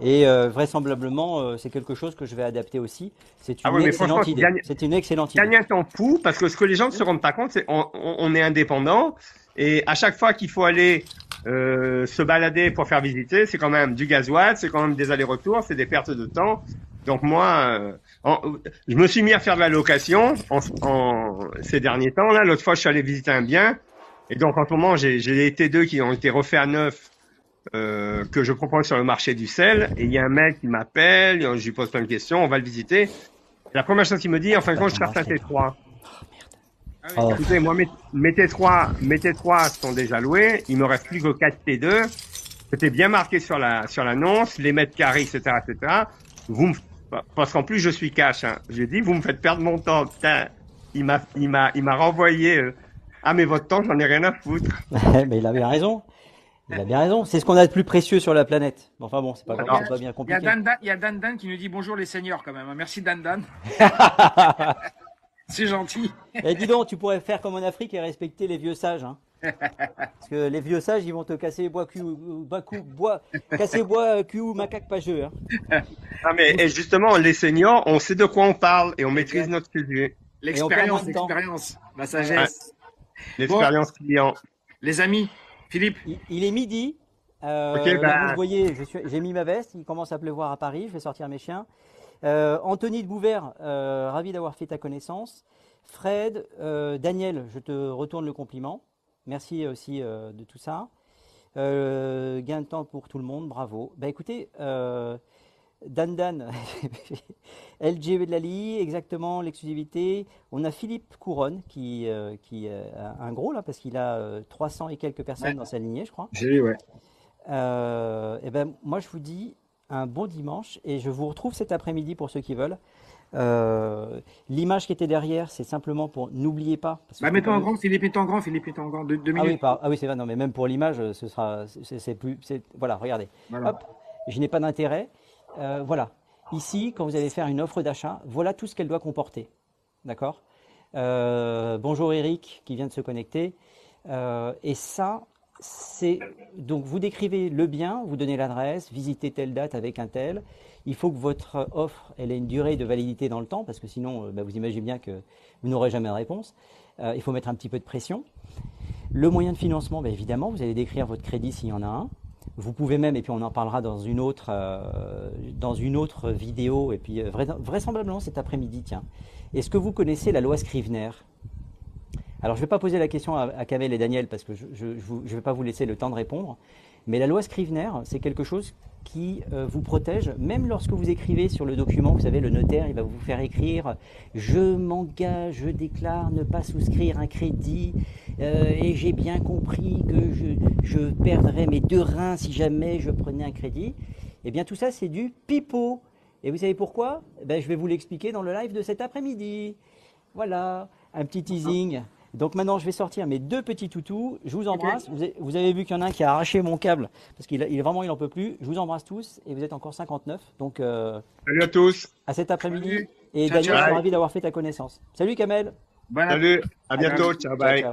et euh, vraisemblablement euh, c'est quelque chose que je vais adapter aussi. C'est une, ah excellente idée. C'est une excellente idée. Gagne un temps fou parce que ce que les gens ne se rendent pas compte, c'est on, on est indépendant et à chaque fois qu'il faut aller euh, se balader pour faire visiter, c'est quand même du gasoil, c'est quand même des allers-retours, c'est des pertes de temps. Donc moi, euh, je me suis mis à faire de la location en, en ces derniers temps. Là, l'autre fois, je suis allé visiter un bien, et donc en ce moment, j'ai les T2 qui ont été refaits à neuf euh, que je propose sur le marché du sel. Et il y a un mec qui m'appelle, je lui pose plein de questions, on va le visiter. La première chose qu'il me dit, en fin de compte, je cherche un T3. Oh. Écoutez, moi, mes, mes, T3, mes T3 sont déjà loués. Il me reste plus que 4 T2. C'était bien marqué sur la sur l'annonce, les mètres carrés, etc., etc. Vous me parce qu'en plus je suis cash. Hein. J'ai dit, vous me faites perdre mon temps. Putain, il m'a, il m'a, il m'a renvoyé. Euh, ah mais votre temps, j'en ai rien à foutre. mais il avait raison. Il a bien raison. C'est ce qu'on a de plus précieux sur la planète. Enfin bon, c'est pas, grave, pas bien compliqué. Il y, a Dan Dan, il y a Dan Dan qui nous dit bonjour les seigneurs quand même. Merci Dan Dan. c'est gentil. Et eh, dis donc, tu pourrais faire comme en Afrique et respecter les vieux sages. Hein. Parce que les vieux sages, ils vont te casser bois, cul, bois, bois, casser bois, cul ou macaque pageux. Hein. Ah mais justement, les seniors, on sait de quoi on parle et on maîtrise notre sujet. L'expérience, l'expérience, la sagesse. L'expérience client. Les amis, Philippe. Il, est midi. Euh, bah. Vous voyez, j'ai mis ma veste. Il commence à pleuvoir à Paris. Je vais sortir mes chiens. Euh, Anthony de Bouvert, euh, ravi d'avoir fait ta connaissance. Fred, Daniel, je te retourne le compliment. Merci aussi de tout ça. gain de temps pour tout le monde, bravo. Bah écoutez, Dan Dan, LG Lali, exactement, l'exclusivité. On a Philippe Couronne qui, euh, qui euh, a un gros là parce qu'il a 300 euh, et quelques personnes dans sa lignée, je crois. J'ai ouais. et ben, moi, je vous dis un bon dimanche et je vous retrouve cet après-midi pour ceux qui veulent. L'image qui était derrière, c'est simplement pour n'oubliez pas. bah, mets en grand, Philippe est en grand, Philippe est en grand, deux, Ah oui, ah oui c'est vrai, non, mais même pour l'image, ce sera, c'est plus, voilà, regardez. Hop, je n'ai pas d'intérêt. Euh, voilà. Ici, quand vous allez faire une offre d'achat, voilà tout ce qu'elle doit comporter. D'accord? Euh, Bonjour Eric qui vient de se connecter. Euh, et ça, c'est. Donc vous décrivez le bien, vous donnez l'adresse, visitez telle date avec un tel. Il faut que votre offre ait une durée de validité dans le temps, parce que sinon, bah, vous imaginez bien que vous n'aurez jamais de réponse. il faut mettre un petit peu de pression. Le moyen de financement, bah, évidemment, vous allez décrire votre crédit s'il y en a un. Vous pouvez même, et puis on en parlera dans une autre, euh, dans une autre vidéo, et puis euh, vraisemblablement cet après-midi, tiens. Est-ce que vous connaissez la loi Scrivener? Alors je ne vais pas poser la question à, Kamel et Daniel parce que je ne vais pas vous laisser le temps de répondre, mais la loi Scrivener, c'est quelque chose qui euh, vous protège, même lorsque vous écrivez sur le document, vous savez, le notaire, il va vous faire écrire Je m'engage, je déclare ne pas souscrire un crédit, euh, et j'ai bien compris que je, je, perdrais mes deux reins si jamais je prenais un crédit. Eh bien, tout ça, c'est du pipeau. Et vous savez pourquoi? Eh ben, Je vais vous l'expliquer dans le live de cet après-midi. Voilà, un petit teasing. Donc maintenant, je vais sortir mes deux petits toutous. Je vous embrasse. Vous avez, vu qu'il y en a un qui a arraché mon câble parce qu'il il, vraiment, il n'en peut plus. Je vous embrasse tous et vous êtes encore 59. Donc, euh, salut à tous. À cet après-midi. Et Daniel, je suis ravi d'avoir fait ta connaissance. Salut Kamel. Salut. À bientôt. ciao. Bye.